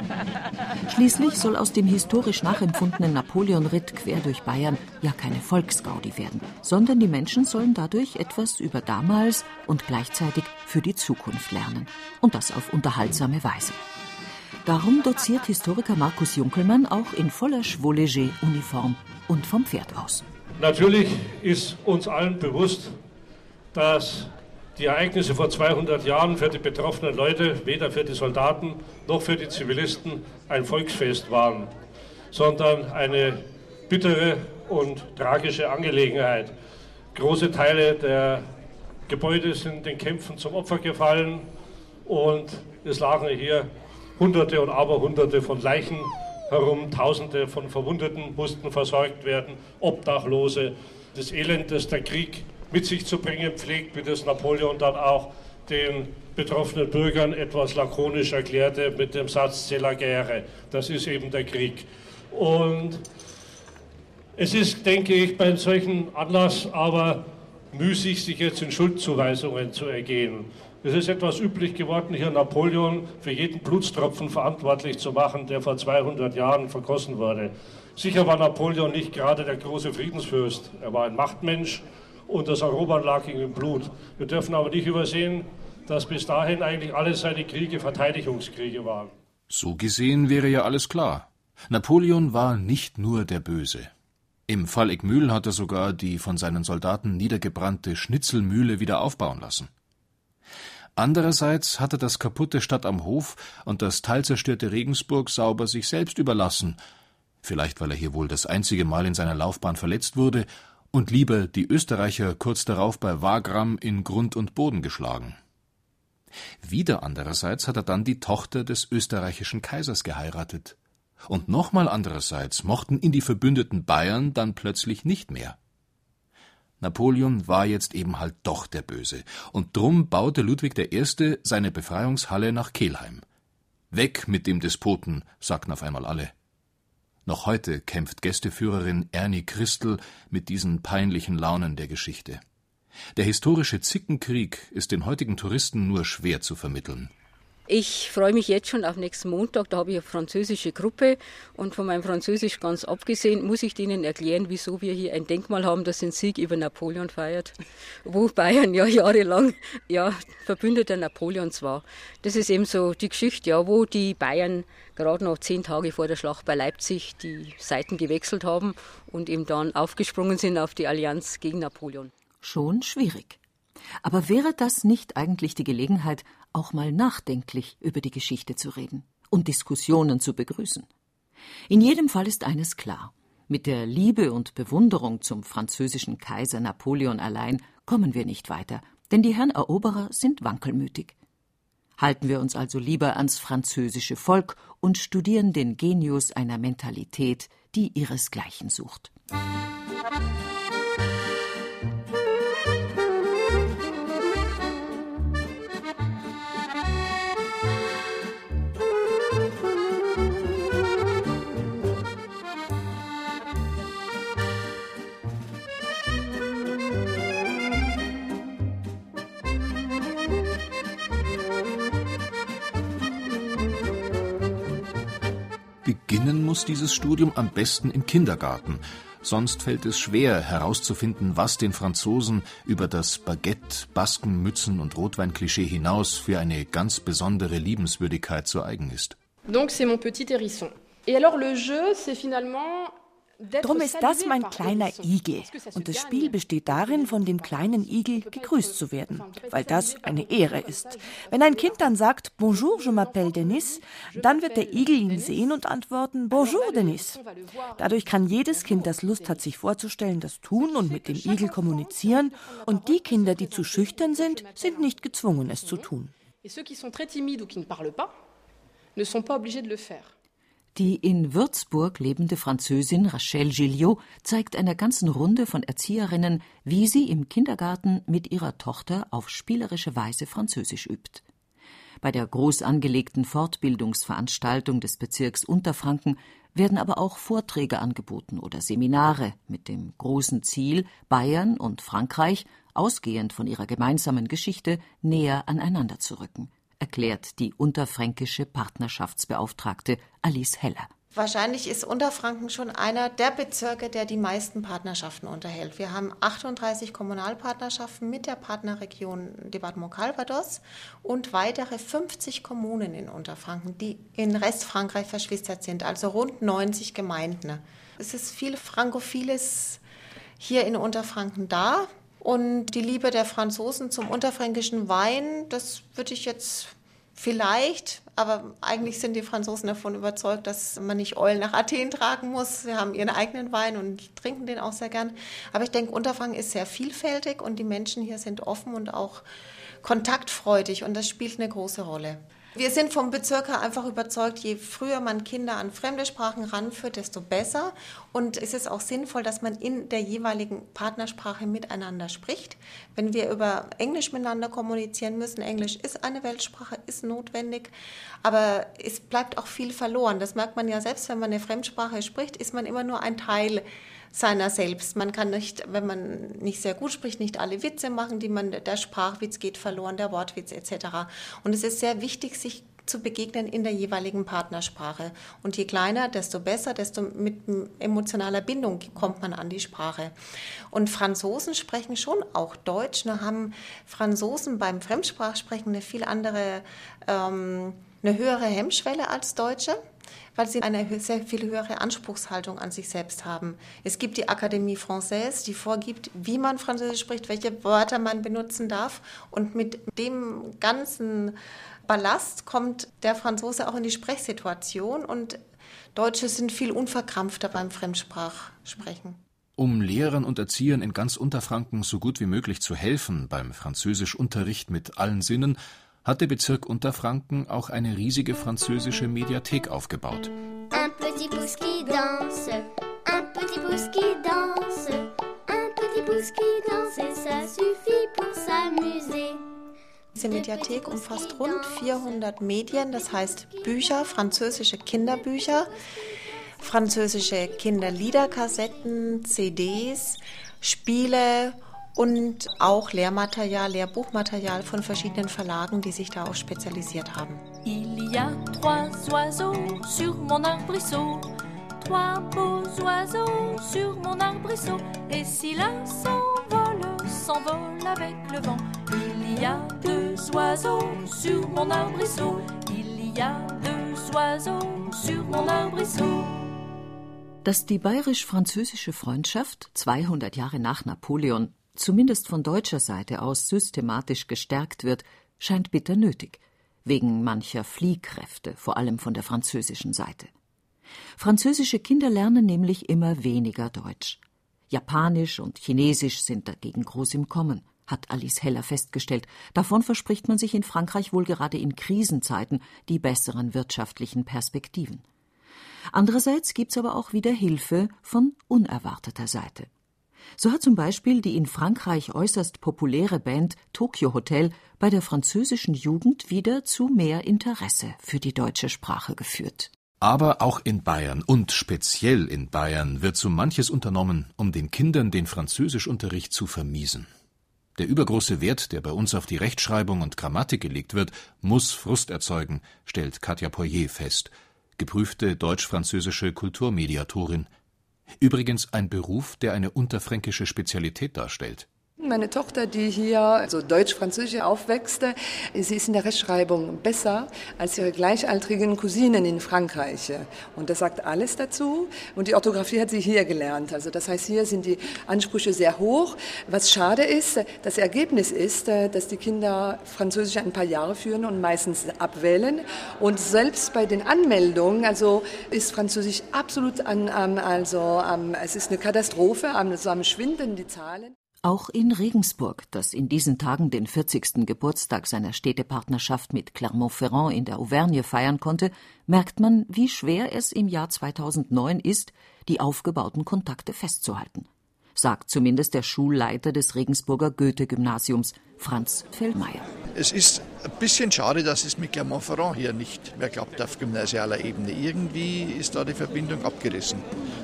Schließlich soll aus dem historisch nachempfundenen Napoleon-Ritt quer durch Bayern ja keine Volksgaudi werden, sondern die Menschen sollen dadurch etwas über damals und gleichzeitig für die Zukunft lernen. Und das auf unterhaltsame Weise. Darum doziert Historiker Markus Junkelmann auch in voller Chevaux-Léger-Uniform und vom Pferd aus. Natürlich ist uns allen bewusst, dass die Ereignisse vor 200 Jahren für die betroffenen Leute, weder für die Soldaten noch für die Zivilisten, ein Volksfest waren, sondern eine bittere und tragische Angelegenheit. Große Teile der Gebäude sind den Kämpfen zum Opfer gefallen und es lagen hier Hunderte und Aberhunderte von Leichen herum, Tausende von Verwundeten mussten versorgt werden, Obdachlose. Das Elend, das der Krieg mit sich zu bringen pflegt, wie das Napoleon dann auch den betroffenen Bürgern etwas lakonisch erklärte mit dem Satz C'est la guerre. Das ist eben der Krieg. Und es ist, denke ich, bei solchen Anlass aber müßig, sich jetzt in Schuldzuweisungen zu ergehen. Es ist etwas üblich geworden, hier Napoleon für jeden Blutstropfen verantwortlich zu machen, der vor 200 Jahren vergossen wurde. Sicher war Napoleon nicht gerade der große Friedensfürst. Er war ein Machtmensch und das Erobern lag im Blut. Wir dürfen aber nicht übersehen, dass bis dahin eigentlich alle seine Kriege Verteidigungskriege waren. So gesehen wäre ja alles klar. Napoleon war nicht nur der Böse. Im Fall Eckmühl hat er sogar die von seinen Soldaten niedergebrannte Schnitzelmühle wieder aufbauen lassen. Andererseits hat er das kaputte Stadt am Hof und das teilzerstörte Regensburg sauber sich selbst überlassen, vielleicht weil er hier wohl das einzige Mal in seiner Laufbahn verletzt wurde und lieber die Österreicher kurz darauf bei Wagram in Grund und Boden geschlagen. Wieder andererseits hat er dann die Tochter des österreichischen Kaisers geheiratet. Und nochmal andererseits mochten ihn die verbündeten Bayern dann plötzlich nicht mehr. Napoleon war jetzt eben halt doch der Böse, und drum baute Ludwig I. seine Befreiungshalle nach Kelheim. Weg mit dem Despoten, sagten auf einmal alle. Noch heute kämpft Gästeführerin Ernie Christel mit diesen peinlichen Launen der Geschichte. Der historische Zickenkrieg ist den heutigen Touristen nur schwer zu vermitteln. Ich freue mich jetzt schon auf nächsten Montag. Da habe ich eine französische Gruppe und von meinem Französisch ganz abgesehen muss ich Ihnen erklären, wieso wir hier ein Denkmal haben, das den Sieg über Napoleon feiert, wo Bayern ja jahrelang ja Verbündeter Napoleons war. Das ist eben so die Geschichte, ja, wo die Bayern gerade noch zehn Tage vor der Schlacht bei Leipzig die Seiten gewechselt haben und eben dann aufgesprungen sind auf die Allianz gegen Napoleon. Schon schwierig. Aber wäre das nicht eigentlich die Gelegenheit, auch mal nachdenklich über die Geschichte zu reden und Diskussionen zu begrüßen? In jedem Fall ist eines klar. Mit der Liebe und Bewunderung zum französischen Kaiser Napoleon allein kommen wir nicht weiter, denn die Herren Eroberer sind wankelmütig. Halten wir uns also lieber ans französische Volk und studieren den Genius einer Mentalität, die ihresgleichen sucht. Beginnen muss dieses Studium am besten im Kindergarten. Sonst fällt es schwer herauszufinden, was den Franzosen über das Baguette, Basken, Mützen und Rotweinklischee hinaus für eine ganz besondere Liebenswürdigkeit zu eigen ist. Donc c'est mon petit hérisson. Et alors le jeu, c'est finalement Drum ist das mein kleiner Igel. Und das Spiel besteht darin, von dem kleinen Igel gegrüßt zu werden, weil das eine Ehre ist. Wenn ein Kind dann sagt, Bonjour, je m'appelle Denis, dann wird der Igel ihn sehen und antworten, Bonjour, Denis. Dadurch kann jedes Kind, das Lust hat, sich vorzustellen, das tun und mit dem Igel kommunizieren. Und die Kinder, die zu schüchtern sind, sind nicht gezwungen, es zu tun. Et ceux qui sont très timides ou qui ne parlent pas ne sont pas obligés de le faire. Die in Würzburg lebende Französin Rachel Gilliot zeigt einer ganzen Runde von Erzieherinnen, wie sie im Kindergarten mit ihrer Tochter auf spielerische Weise Französisch übt. Bei der groß angelegten Fortbildungsveranstaltung des Bezirks Unterfranken werden aber auch Vorträge angeboten oder Seminare mit dem großen Ziel, Bayern und Frankreich, ausgehend von ihrer gemeinsamen Geschichte, näher aneinander zu rücken erklärt die unterfränkische Partnerschaftsbeauftragte Alice Heller. Wahrscheinlich ist Unterfranken schon einer der Bezirke, der die meisten Partnerschaften unterhält. Wir haben 38 Kommunalpartnerschaften mit der Partnerregion Departement Calvados und weitere 50 Kommunen in Unterfranken, die in Restfrankreich verschwistert sind, also rund 90 Gemeinden. Es ist viel Frankophiles hier in Unterfranken da. Und die Liebe der Franzosen zum unterfränkischen Wein, das würde ich jetzt vielleicht, aber eigentlich sind die Franzosen davon überzeugt, dass man nicht Eulen nach Athen tragen muss. Sie haben ihren eigenen Wein und trinken den auch sehr gern. Aber ich denke, Unterfranken ist sehr vielfältig und die Menschen hier sind offen und auch kontaktfreudig und das spielt eine große Rolle. Wir sind vom Bezirk her einfach überzeugt, je früher man Kinder an fremde Sprachen ranführt, desto besser. Und es ist auch sinnvoll, dass man in der jeweiligen Partnersprache miteinander spricht. Wenn wir über Englisch miteinander kommunizieren müssen, Englisch ist eine Weltsprache, ist notwendig, aber es bleibt auch viel verloren. Das merkt man ja selbst, wenn man eine Fremdsprache spricht, ist man immer nur ein Teil seiner selbst. Man kann nicht, wenn man nicht sehr gut spricht, nicht alle Witze machen, die man, der Sprachwitz geht verloren, der Wortwitz etc. Und es ist sehr wichtig, sich zu begegnen in der jeweiligen Partnersprache. Und je kleiner, desto besser, desto mit emotionaler Bindung kommt man an die Sprache. Und Franzosen sprechen schon auch Deutsch, nur haben Franzosen beim Fremdsprachsprechen eine viel andere, ähm, eine höhere Hemmschwelle als Deutsche weil sie eine sehr viel höhere Anspruchshaltung an sich selbst haben. Es gibt die Akademie Française, die vorgibt, wie man Französisch spricht, welche Wörter man benutzen darf. Und mit dem ganzen Ballast kommt der Franzose auch in die Sprechsituation und Deutsche sind viel unverkrampfter beim Fremdsprachsprechen. Um Lehrern und Erziehern in ganz Unterfranken so gut wie möglich zu helfen beim Französischunterricht mit allen Sinnen, hat der Bezirk Unterfranken auch eine riesige französische Mediathek aufgebaut. Un petit pouce qui danse, un petit pouce qui danse, un petit pouce qui danse, ça suffit pour s'amuser. Diese Mediathek umfasst rund 400 Medien, das heißt Bücher, französische Kinderbücher, französische Kinderliederkassetten, CDs, Spiele und auch Lehrmaterial, Lehrbuchmaterial von verschiedenen Verlagen, die sich darauf spezialisiert haben. Il y a trois oiseaux sur mon arbrisseau, trois beaux oiseaux sur mon arbrisseau, et si l'un s'envole, s'envole avec le vent. Il y a deux oiseaux sur mon arbrisseau, il y a deux oiseaux sur mon arbrisseau. Dass die bayerisch-französische Freundschaft 200 Jahre nach Napoleon zumindest von deutscher Seite aus systematisch gestärkt wird, scheint bitter nötig, wegen mancher Fliehkräfte, vor allem von der französischen Seite. Französische Kinder lernen nämlich immer weniger Deutsch. Japanisch und Chinesisch sind dagegen groß im Kommen, hat Alice Heller festgestellt. Davon verspricht man sich in Frankreich wohl gerade in Krisenzeiten die besseren wirtschaftlichen Perspektiven. Andererseits gibt's aber auch wieder Hilfe von unerwarteter Seite. So hat zum Beispiel die in Frankreich äußerst populäre Band Tokyo Hotel bei der französischen Jugend wieder zu mehr Interesse für die deutsche Sprache geführt. Aber auch in Bayern und speziell in Bayern wird so manches unternommen, um den Kindern den Französischunterricht zu vermiesen. Der übergroße Wert, der bei uns auf die Rechtschreibung und Grammatik gelegt wird, muss Frust erzeugen, stellt Katja Poirier fest, geprüfte deutsch-französische Kulturmediatorin Übrigens ein Beruf, der eine unterfränkische Spezialität darstellt meine Tochter, die hier also deutsch-französisch aufwächst, sie ist in der Rechtschreibung besser als ihre gleichaltrigen Cousinen in Frankreich. Und das sagt alles dazu. Und die Orthographie hat sie hier gelernt. Also das heißt, hier sind die Ansprüche sehr hoch. Was schade ist, das Ergebnis ist, dass die Kinder Französisch ein paar Jahre führen und meistens abwählen. Und selbst bei den Anmeldungen, also ist Französisch absolut an, also es ist eine Katastrophe, also am Schwinden die Zahlen. Auch in Regensburg, das in diesen Tagen den 40. Geburtstag seiner Städtepartnerschaft mit Clermont-Ferrand in der Auvergne feiern konnte, merkt man, wie schwer es im Jahr 2009 ist, die aufgebauten Kontakte festzuhalten. Sagt zumindest der Schulleiter des Regensburger Goethe-Gymnasiums, Franz Feldmeier. Es ist ein bisschen schade, dass es mit Clermont-Ferrand hier nicht mehr klappt auf gymnasialer Ebene. Irgendwie ist da die Verbindung abgerissen.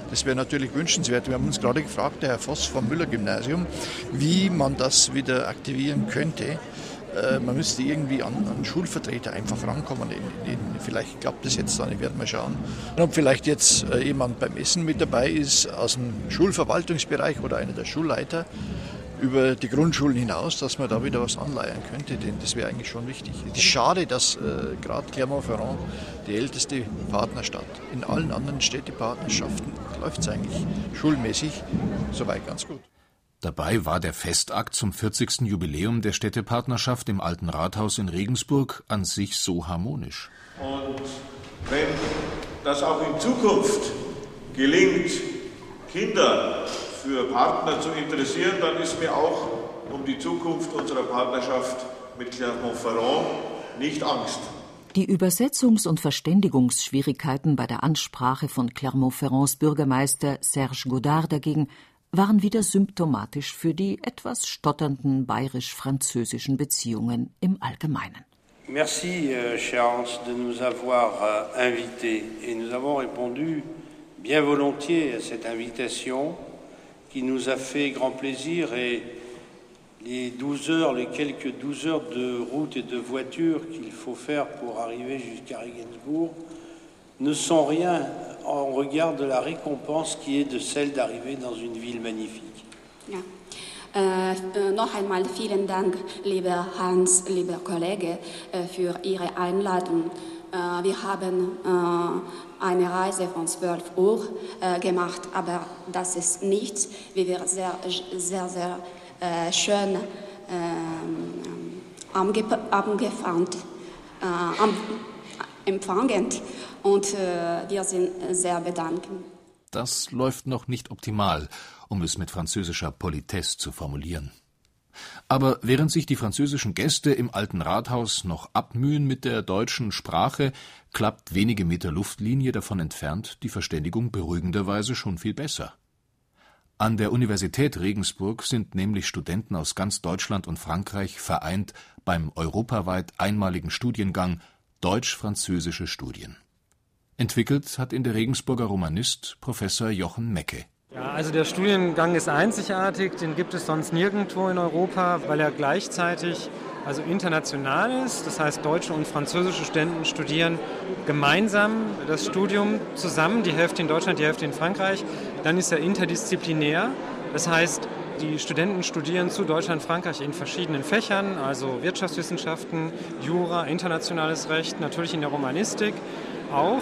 Das wäre natürlich wünschenswert. Wir haben uns gerade gefragt, der Herr Voss vom Müller-Gymnasium, wie man das wieder aktivieren könnte. Äh, man müsste irgendwie an, an Schulvertreter einfach rankommen. In, in, vielleicht klappt das jetzt dann, ich werde mal schauen. Und ob vielleicht jetzt äh, jemand beim Essen mit dabei ist aus dem Schulverwaltungsbereich oder einer der Schulleiter über die Grundschulen hinaus, dass man da wieder was anleiern könnte, denn das wäre eigentlich schon wichtig. Es ist schade, dass äh, gerade Clermont-Ferrand die älteste Partnerstadt. In allen anderen Städtepartnerschaften läuft es eigentlich schulmäßig soweit ganz gut. Dabei war der Festakt zum 40. Jubiläum der Städtepartnerschaft im Alten Rathaus in Regensburg an sich so harmonisch. Und wenn das auch in Zukunft gelingt, Kinder für Partner zu interessieren, dann ist mir auch um die Zukunft unserer Partnerschaft mit Clermont-Ferrand nicht Angst. Die Übersetzungs- und Verständigungsschwierigkeiten bei der Ansprache von Clermont-Ferrands Bürgermeister Serge Godard dagegen waren wieder symptomatisch für die etwas stotternden bayerisch-französischen Beziehungen im Allgemeinen. Merci, euh, Hans, de nous avoir euh, invités et nous avons répondu bien volontiers à cette invitation qui nous a fait grand plaisir et les 12 heures, les quelques 12 heures de route et de voiture qu'il faut faire pour arriver jusqu'à Regensburg ne sont rien en regard de la récompense qui est de celle d'arriver dans une ville magnifique. Ja. Äh, äh, noch einmal vielen Dank, lieber Hans, lieber Kollege, äh, für Ihre Einladung. Äh, wir haben eine Reise von 12 Uhr gemacht, aber das ist nichts, wir sehr, sehr, sehr schön angefangen, empfangend und wir sind sehr bedanken. Das läuft noch nicht optimal, um es mit französischer Politesse zu formulieren. Aber während sich die französischen Gäste im alten Rathaus noch abmühen mit der deutschen Sprache, klappt wenige Meter Luftlinie davon entfernt die Verständigung beruhigenderweise schon viel besser. An der Universität Regensburg sind nämlich Studenten aus ganz Deutschland und Frankreich vereint beim europaweit einmaligen Studiengang Deutsch-Französische Studien. Entwickelt hat ihn der Regensburger Romanist Professor Jochen Mecke. Ja, also der Studiengang ist einzigartig, den gibt es sonst nirgendwo in Europa, weil er gleichzeitig also international ist. Das heißt, deutsche und französische Studenten studieren gemeinsam das Studium zusammen, die Hälfte in Deutschland, die Hälfte in Frankreich. Dann ist er interdisziplinär. Das heißt, die Studenten studieren zu Deutschland, Frankreich in verschiedenen Fächern, also Wirtschaftswissenschaften, Jura, internationales Recht, natürlich in der Romanistik auch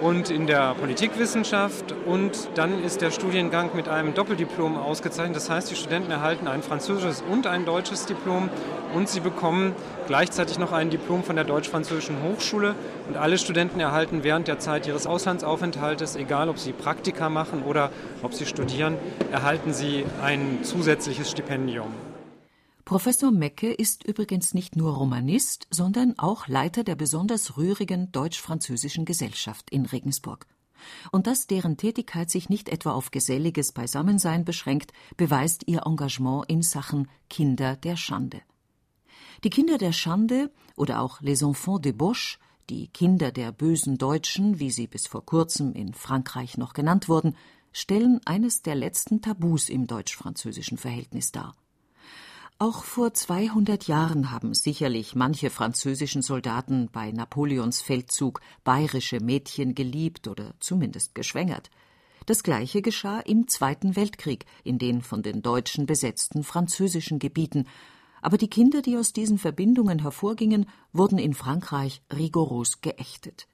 und in der Politikwissenschaft. Und dann ist der Studiengang mit einem Doppeldiplom ausgezeichnet. Das heißt, die Studenten erhalten ein französisches und ein deutsches Diplom und sie bekommen gleichzeitig noch ein Diplom von der Deutsch-Französischen Hochschule. Und alle Studenten erhalten während der Zeit ihres Auslandsaufenthaltes, egal ob sie Praktika machen oder ob sie studieren, erhalten sie ein zusätzliches Stipendium. Professor Mecke ist übrigens nicht nur Romanist, sondern auch Leiter der besonders rührigen deutsch-französischen Gesellschaft in Regensburg. Und dass deren Tätigkeit sich nicht etwa auf geselliges Beisammensein beschränkt, beweist ihr Engagement in Sachen Kinder der Schande. Die Kinder der Schande oder auch Les Enfants de Bosch, die Kinder der bösen Deutschen, wie sie bis vor kurzem in Frankreich noch genannt wurden, stellen eines der letzten Tabus im deutsch-französischen Verhältnis dar. Auch vor 200 Jahren haben sicherlich manche französischen Soldaten bei Napoleons Feldzug bayerische Mädchen geliebt oder zumindest geschwängert. Das Gleiche geschah im Zweiten Weltkrieg in den von den Deutschen besetzten französischen Gebieten, aber die Kinder, die aus diesen Verbindungen hervorgingen, wurden in Frankreich rigoros geächtet.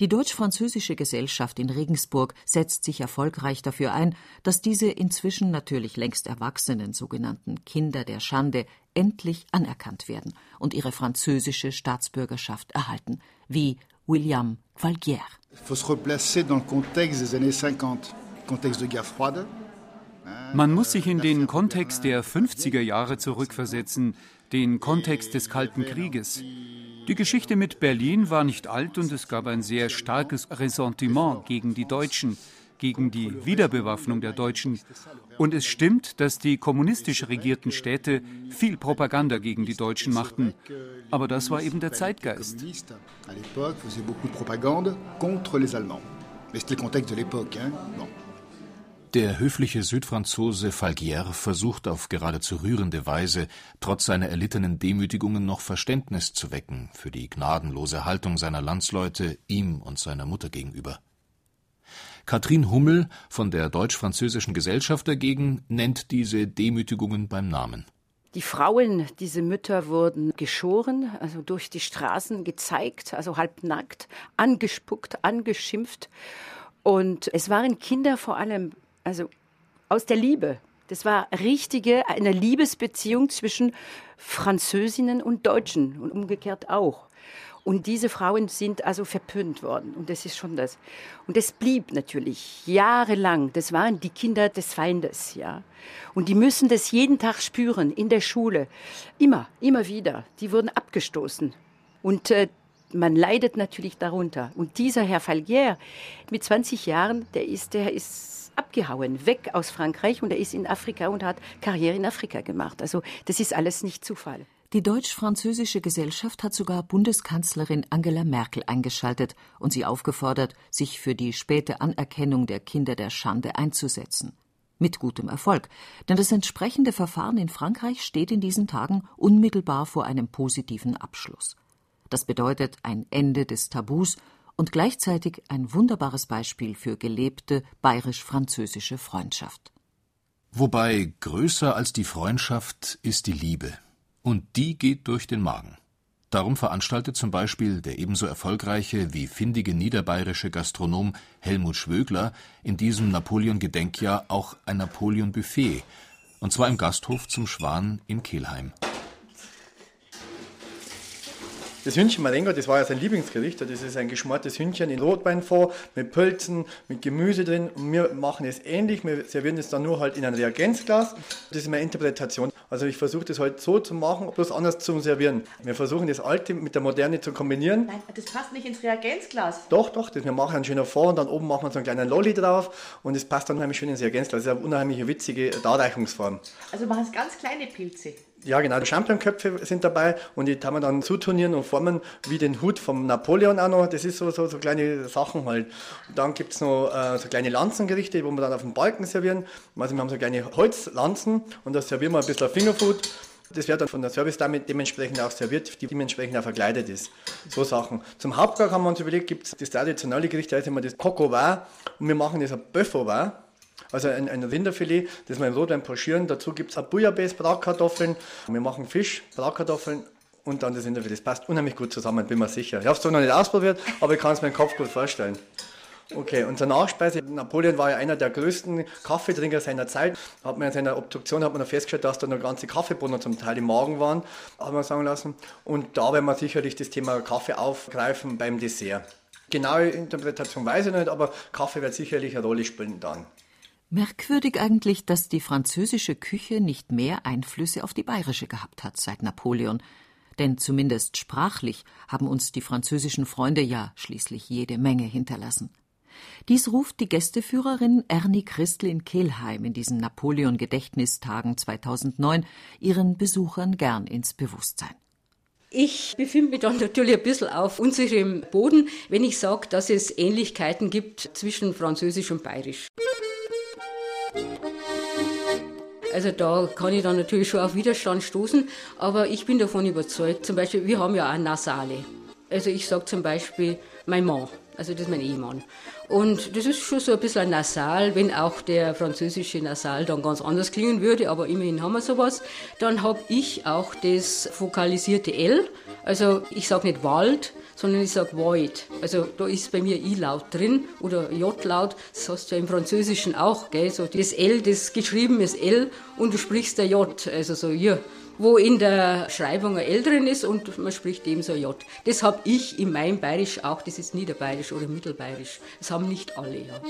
Die deutsch-französische Gesellschaft in Regensburg setzt sich erfolgreich dafür ein, dass diese inzwischen natürlich längst erwachsenen sogenannten Kinder der Schande endlich anerkannt werden und ihre französische Staatsbürgerschaft erhalten, wie William Valguière. Il faut se replacer dans le contexte des années 50, contexte de guerre froide. Man muss sich in den Kontext der 50er Jahre zurückversetzen, den Kontext des Kalten Krieges. Die Geschichte mit Berlin war nicht alt und es gab ein sehr starkes Ressentiment gegen die Deutschen, gegen die Wiederbewaffnung der Deutschen. Und es stimmt, dass die kommunistisch regierten Städte viel Propaganda gegen die Deutschen machten. Aber das war eben der Zeitgeist. Der höfliche Südfranzose Falguière versucht auf geradezu rührende Weise, trotz seiner erlittenen Demütigungen noch Verständnis zu wecken für die gnadenlose Haltung seiner Landsleute ihm und seiner Mutter gegenüber. Katrin Hummel von der Deutsch-Französischen Gesellschaft dagegen nennt diese Demütigungen beim Namen. Die Frauen, diese Mütter wurden geschoren, also durch die Straßen gezeigt, also halbnackt, angespuckt, angeschimpft. Und es waren Kinder vor allem also aus der Liebe. Das war richtige, eine Liebesbeziehung zwischen Französinnen und Deutschen und umgekehrt auch. Und diese Frauen sind also verpönt worden. Und das ist schon das. Und das blieb natürlich jahrelang. Das waren die Kinder des Feindes, ja. Und die müssen das jeden Tag spüren, in der Schule. Immer, immer wieder. Die wurden abgestoßen. Und äh, man leidet natürlich darunter. Und dieser Herr Falguière mit 20 Jahren, der ist, der ist abgehauen, weg aus Frankreich und er ist in Afrika und hat Karriere in Afrika gemacht. Also das ist alles nicht Zufall. Die deutsch-französische Gesellschaft hat sogar Bundeskanzlerin Angela Merkel eingeschaltet und sie aufgefordert, sich für die späte Anerkennung der Kinder der Schande einzusetzen. Mit gutem Erfolg, denn das entsprechende Verfahren in Frankreich steht in diesen Tagen unmittelbar vor einem positiven Abschluss. Das bedeutet ein Ende des Tabus und gleichzeitig ein wunderbares Beispiel für gelebte bayerisch-französische Freundschaft. Wobei größer als die Freundschaft ist die Liebe. Und die geht durch den Magen. Darum veranstaltet zum Beispiel der ebenso erfolgreiche wie findige niederbayerische Gastronom Helmut Schwögler in diesem Napoleon-Gedenkjahr auch ein Napoleon-Buffet, und zwar im Gasthof zum Schwan in Kelheim. Das Hühnchen Marengo, das war ja sein Lieblingsgericht. Das ist ein geschmortes Hühnchen in Rotweinfond mit Pölzen, mit Gemüse drin. Und wir machen es ähnlich. Wir servieren es dann nur halt in ein Reagenzglas. Das ist meine Interpretation. Also ich versuche das halt so zu machen, bloß anders zu servieren. Wir versuchen das Alte mit der Moderne zu kombinieren. Nein, das passt nicht ins Reagenzglas. Doch, doch. Das, wir machen einen schönen Fond und dann oben machen wir so einen kleinen Lolli drauf. Und es passt dann unheimlich schön ins Reagenzglas. Das ist eine unheimlich witzige Darreichungsform. Also machen es ganz kleine Pilze. Ja, genau. Champignonköpfe sind dabei und die kann man dann zuturnieren und formen wie den Hut vom Napoleon auch noch. Das ist so, so, so kleine Sachen halt. Und dann gibt es noch äh, so kleine Lanzengerichte, wo wir dann auf dem Balken servieren. Also wir haben so kleine Holzlanzen und da servieren wir ein bisschen Fingerfood. Das wird dann von der Service-Dame dementsprechend auch serviert, die dementsprechend auch verkleidet ist. So Sachen. Zum Hauptgang haben wir uns überlegt, gibt es das traditionelle Gericht, da heißt immer das Coq und wir machen das ein Bœuf au also ein, ein Rinderfilet, das wir im Rotwein pochieren. Dazu gibt es Bouillabaisse, Bratkartoffeln. Wir machen Fisch, Bratkartoffeln und dann das Rinderfilet. Das passt unheimlich gut zusammen, bin mir sicher. Ich habe es zwar noch nicht ausprobiert, aber ich kann es mir im Kopf gut vorstellen. Okay, unsere Nachspeise. Napoleon war ja einer der größten Kaffeetrinker seiner Zeit. Hat man in seiner Obduktion hat man festgestellt, dass da noch ganze Kaffeebohnen zum Teil im Magen waren, haben wir sagen lassen. Und da werden wir sicherlich das Thema Kaffee aufgreifen beim Dessert. Genaue Interpretation weiß ich nicht, aber Kaffee wird sicherlich eine Rolle spielen dann. Merkwürdig eigentlich, dass die französische Küche nicht mehr Einflüsse auf die bayerische gehabt hat seit Napoleon. Denn zumindest sprachlich haben uns die französischen Freunde ja schließlich jede Menge hinterlassen. Dies ruft die Gästeführerin Ernie Christel in Kelheim in diesen Napoleon-Gedächtnistagen 2009 ihren Besuchern gern ins Bewusstsein. Ich befinde mich dann natürlich ein bisschen auf unsicherem Boden, wenn ich sage, dass es Ähnlichkeiten gibt zwischen Französisch und Bayerisch. Also da kann ich dann natürlich schon auf Widerstand stoßen, aber ich bin davon überzeugt, zum Beispiel, wir haben ja auch Nasale. Also ich sage zum Beispiel mein Mann, also das ist mein Ehemann. Und das ist schon so ein bisschen ein Nasal, wenn auch der französische Nasal dann ganz anders klingen würde, aber immerhin haben wir sowas. Dann habe ich auch das vokalisierte L, also ich sage nicht Wald, sondern ich sage Void. Also da ist bei mir I-Laut drin oder J-Laut. Das hast du ja im Französischen auch, gell? So das L, das geschrieben ist L und du sprichst der J, also so ja wo in der Schreibung ein L drin ist und man spricht eben so J. Das habe ich in meinem Bayerisch auch, das ist Niederbayerisch oder Mittelbayerisch. Das haben nicht alle, ja.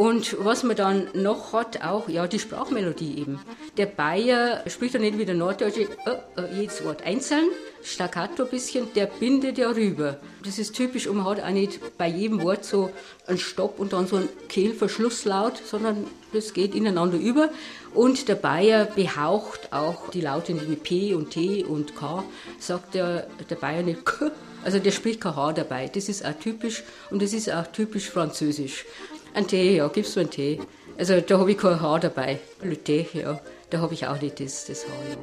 Und was man dann noch hat, auch, ja, die Sprachmelodie eben. Der Bayer spricht ja nicht wie der Norddeutsche, äh, äh, jedes Wort einzeln, staccato ein bisschen, der bindet ja rüber. Das ist typisch und man hat auch nicht bei jedem Wort so einen Stopp und dann so einen Kehlverschlusslaut, sondern das geht ineinander über. Und der Bayer behaucht auch die Laute wie P und T und K, sagt der, der Bayer nicht K, also der spricht kein H dabei. Das ist auch typisch und das ist auch typisch französisch. Ein Tee, ja, gibst du einen Tee. Also da habe ich kein Haar dabei. Le Tee, ja, da habe ich auch nicht das, das Haar, ja.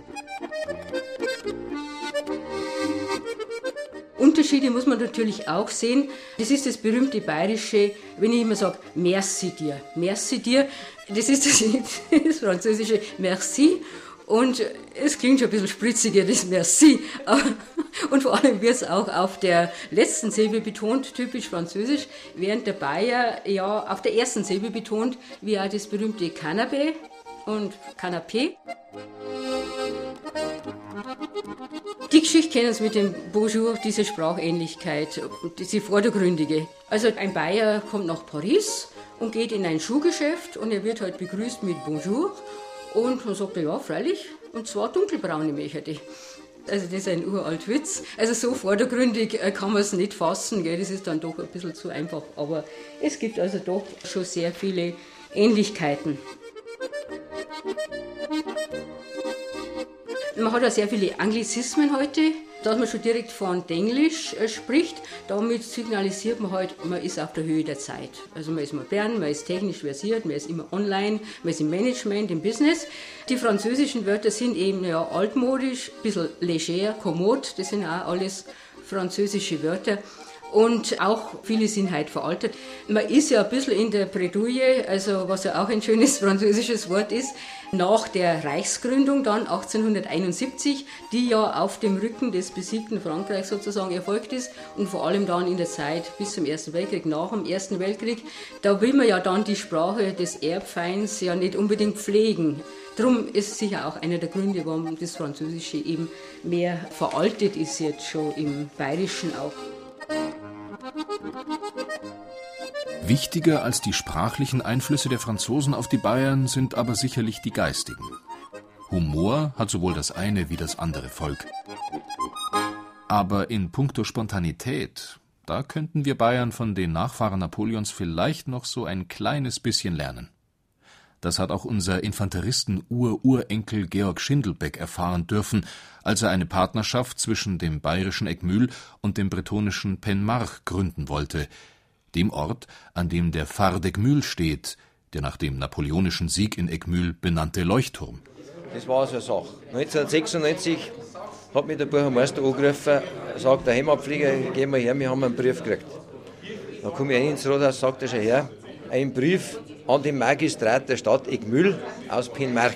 Unterschiede muss man natürlich auch sehen. Das ist das berühmte bayerische, wenn ich immer sage, merci dir. Merci dir, das ist das, das französische merci. Und es klingt schon ein bisschen spritziger, das Merci. Und vor allem wird es auch auf der letzten Silbe betont, typisch französisch, während der Bayer ja auf der ersten Silbe betont, wie auch das berühmte Canapé und Canapé. Die Geschichte kennen Sie mit dem Bonjour, diese Sprachähnlichkeit, diese vordergründige. Also ein Bayer kommt nach Paris und geht in ein Schuhgeschäft und er wird halt begrüßt mit Bonjour und dann sagt er, ja, freilich, und zwar dunkelbraune Mecherte. Also das ist ein uralt Witz. Also so vordergründig äh, kann man es nicht fassen, gell? das ist dann doch ein bisschen zu einfach. Aber es gibt also doch schon sehr viele Ähnlichkeiten. Man hat ja sehr viele Anglizismen heute, dass man schon direkt von Englisch äh, spricht. Damit signalisiert man halt, man ist auf der Höhe der Zeit. Also man ist modern, man ist technisch versiert, man ist immer online, man ist im Management, im Business. Die französischen Wörter sind eben ja altmodisch, ein bisschen leger, kommod, das sind auch alles französische Wörter. Und auch viele sind halt veraltet. Man ist ja ein bisschen in der Bredouille, also was ja auch ein schönes französisches Wort ist, nach der Reichsgründung dann 1871, die ja auf dem Rücken des besiegten Frankreichs sozusagen erfolgt ist und vor allem dann in der Zeit bis zum Ersten Weltkrieg, nach dem Ersten Weltkrieg, da will man ja dann die Sprache des Erbfeinds ja nicht unbedingt pflegen. Darum ist sicher auch einer der Gründe, warum das Französische eben mehr veraltet ist jetzt schon im Bayerischen auch. Wichtiger als die sprachlichen Einflüsse der Franzosen auf die Bayern sind aber sicherlich die geistigen. Humor hat sowohl das eine wie das andere Volk. Aber in puncto Spontanität, da könnten wir Bayern von den Nachfahren Napoleons vielleicht noch so ein kleines bisschen lernen. Das hat auch unser Infanteristen-Ur-Urenkel Georg Schindelbeck erfahren dürfen, als er eine Partnerschaft zwischen dem bayerischen Eckmühl und dem bretonischen Penmarch gründen wollte, dem Ort, an dem der Phare d'Eckmühl steht, der nach dem napoleonischen Sieg in Eckmühl benannte Leuchtturm. Das war so eine Sache. 1996 hat mich der Bürgermeister angerufen, sagt, der Heimatflieger, gehen wir her, wir haben einen Brief gekriegt. Dann komme ich rein ins Rathaus, sagt er schon her, ein Brief an den Magistrat der Stadt Egmühl aus Penmarch.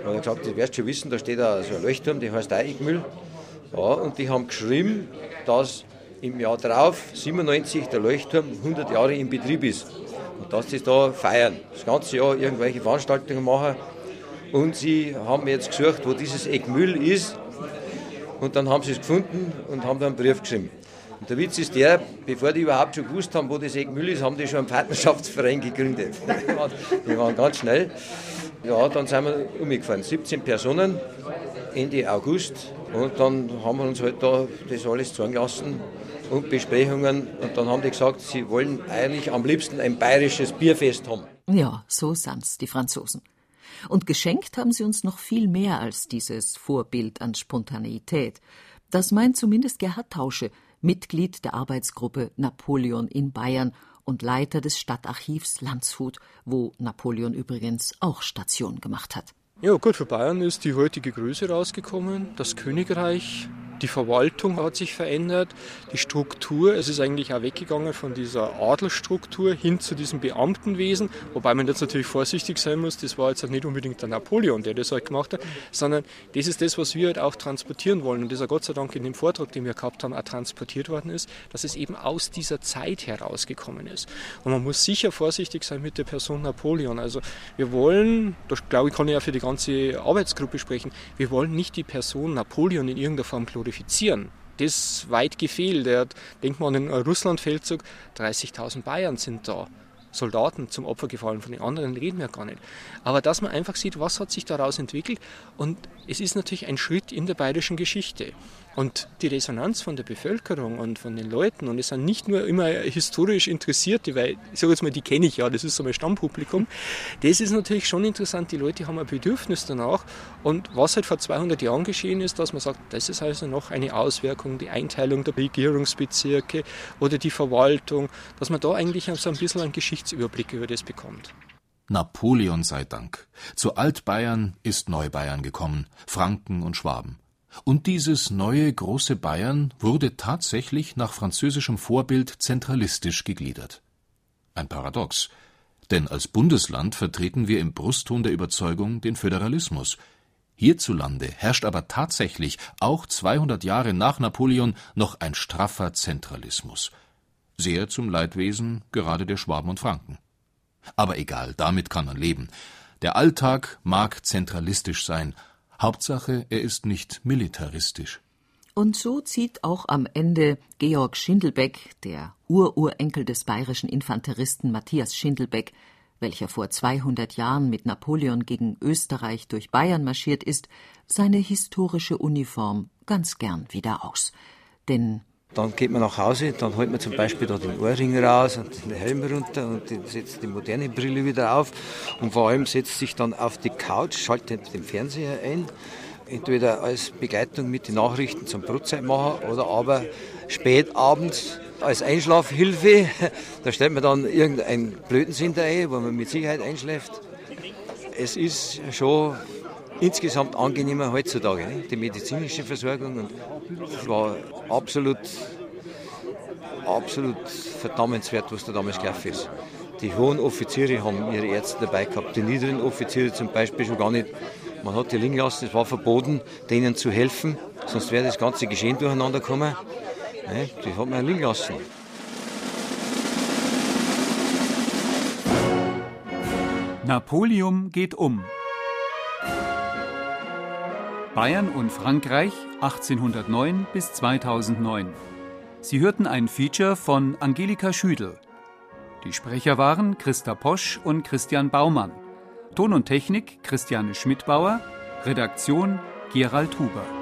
Da habe ich gesagt, das wirst schon wissen, da steht da so ein Leuchtturm, der heißt auch Egmühl. Ja, und die haben geschrieben, dass im Jahr drauf, 97, der Leuchtturm 100 Jahre in Betrieb ist. Und dass sie da feiern, das ganze Jahr irgendwelche Veranstaltungen machen. Und sie haben jetzt gesucht, wo dieses Egmühl ist. Und dann haben sie es gefunden und haben da einen Brief geschrieben. Und der Witz ist der, bevor die überhaupt schon gewusst haben, wo das Eckmühl ist, haben die schon einen Partnerschaftsverein gegründet. die waren ganz schnell. Ja, dann sind wir umgefahren. 17 Personen, Ende August. Und dann haben wir uns halt da das alles zeigen lassen und Besprechungen. Und dann haben die gesagt, sie wollen eigentlich am liebsten ein bayerisches Bierfest haben. Ja, so sind's, die Franzosen. Und geschenkt haben sie uns noch viel mehr als dieses Vorbild an Spontaneität. Das meint zumindest Gerhard Tausche, Mitglied der Arbeitsgruppe Napoleon in Bayern und Leiter des Stadtarchivs Landshut, wo Napoleon übrigens auch Station gemacht hat. Ja, gut, für Bayern ist die heutige Größe rausgekommen. Das Königreich die Verwaltung hat sich verändert, die Struktur, es ist eigentlich auch weggegangen von dieser Adelsstruktur hin zu diesem Beamtenwesen, wobei man jetzt natürlich vorsichtig sein muss, das war jetzt auch nicht unbedingt der Napoleon, der das halt gemacht hat, sondern das ist das, was wir halt auch transportieren wollen und das ist Gott sei Dank in dem Vortrag, den wir gehabt haben, auch transportiert worden ist, dass es eben aus dieser Zeit herausgekommen ist. Und man muss sicher vorsichtig sein mit der Person Napoleon. Also wir wollen, das glaube ich, kann ich ja für die ganze Arbeitsgruppe sprechen, wir wollen nicht die Person Napoleon in irgendeiner Form glorifizieren glorifizieren. Das weit gefehlt. Denkt man an den Russlandfeldzug, 30.000 Bayern sind da. Soldaten zum Opfer gefallen, von den anderen reden wir gar nicht. Aber dass man einfach sieht, was hat sich daraus entwickelt und es ist natürlich ein Schritt in der bayerischen Geschichte. Und die Resonanz von der Bevölkerung und von den Leuten, und es sind nicht nur immer historisch Interessierte, weil ich sage jetzt mal, die kenne ich ja, das ist so mein Stammpublikum, das ist natürlich schon interessant, die Leute haben ein Bedürfnis danach. Und was halt vor 200 Jahren geschehen ist, dass man sagt, das ist also noch eine Auswirkung, die Einteilung der Regierungsbezirke oder die Verwaltung, dass man da eigentlich so ein bisschen einen Geschichtsüberblick über das bekommt. Napoleon sei Dank. Zu Altbayern ist Neubayern gekommen, Franken und Schwaben. Und dieses neue große Bayern wurde tatsächlich nach französischem Vorbild zentralistisch gegliedert. Ein Paradox, denn als Bundesland vertreten wir im Brustton der Überzeugung den Föderalismus. Hierzulande herrscht aber tatsächlich auch 200 Jahre nach Napoleon noch ein straffer Zentralismus. Sehr zum Leidwesen gerade der Schwaben und Franken. Aber egal, damit kann man leben. Der Alltag mag zentralistisch sein, Hauptsache, er ist nicht militaristisch. Und so zieht auch am Ende Georg Schindelbeck, der Ururenkel des bayerischen Infanteristen Matthias Schindelbeck, welcher vor 200 Jahren mit Napoleon gegen Österreich durch Bayern marschiert ist, seine historische Uniform ganz gern wieder aus. Denn dann geht man nach Hause, dann holt man zum Beispiel da den Ohrring raus und den Helm runter und setzt die moderne Brille wieder auf und vor allem setzt sich dann auf die Couch, schaltet den Fernseher ein, entweder als Begleitung mit den Nachrichten zum Brotzeitmacher oder aber spät abends als Einschlafhilfe. Da stellt man dann irgendeinen Blödensinn da ein, wo man mit Sicherheit einschläft. Es ist schon insgesamt angenehmer heutzutage, ne? die medizinische Versorgung. Und es war absolut, absolut verdammenswert, was da damals gelaufen ist. Die hohen Offiziere haben ihre Ärzte dabei gehabt, die niederen Offiziere zum Beispiel schon gar nicht. Man hat die liegen lassen, es war verboten, denen zu helfen, sonst wäre das ganze Geschehen durcheinander gekommen. Ne? Die hat man liegen lassen. Napoleon geht um. Bayern und Frankreich 1809 bis 2009. Sie hörten ein Feature von Angelika Schüdel. Die Sprecher waren Christa Posch und Christian Baumann. Ton und Technik Christiane Schmidbauer. Redaktion Gerald Huber.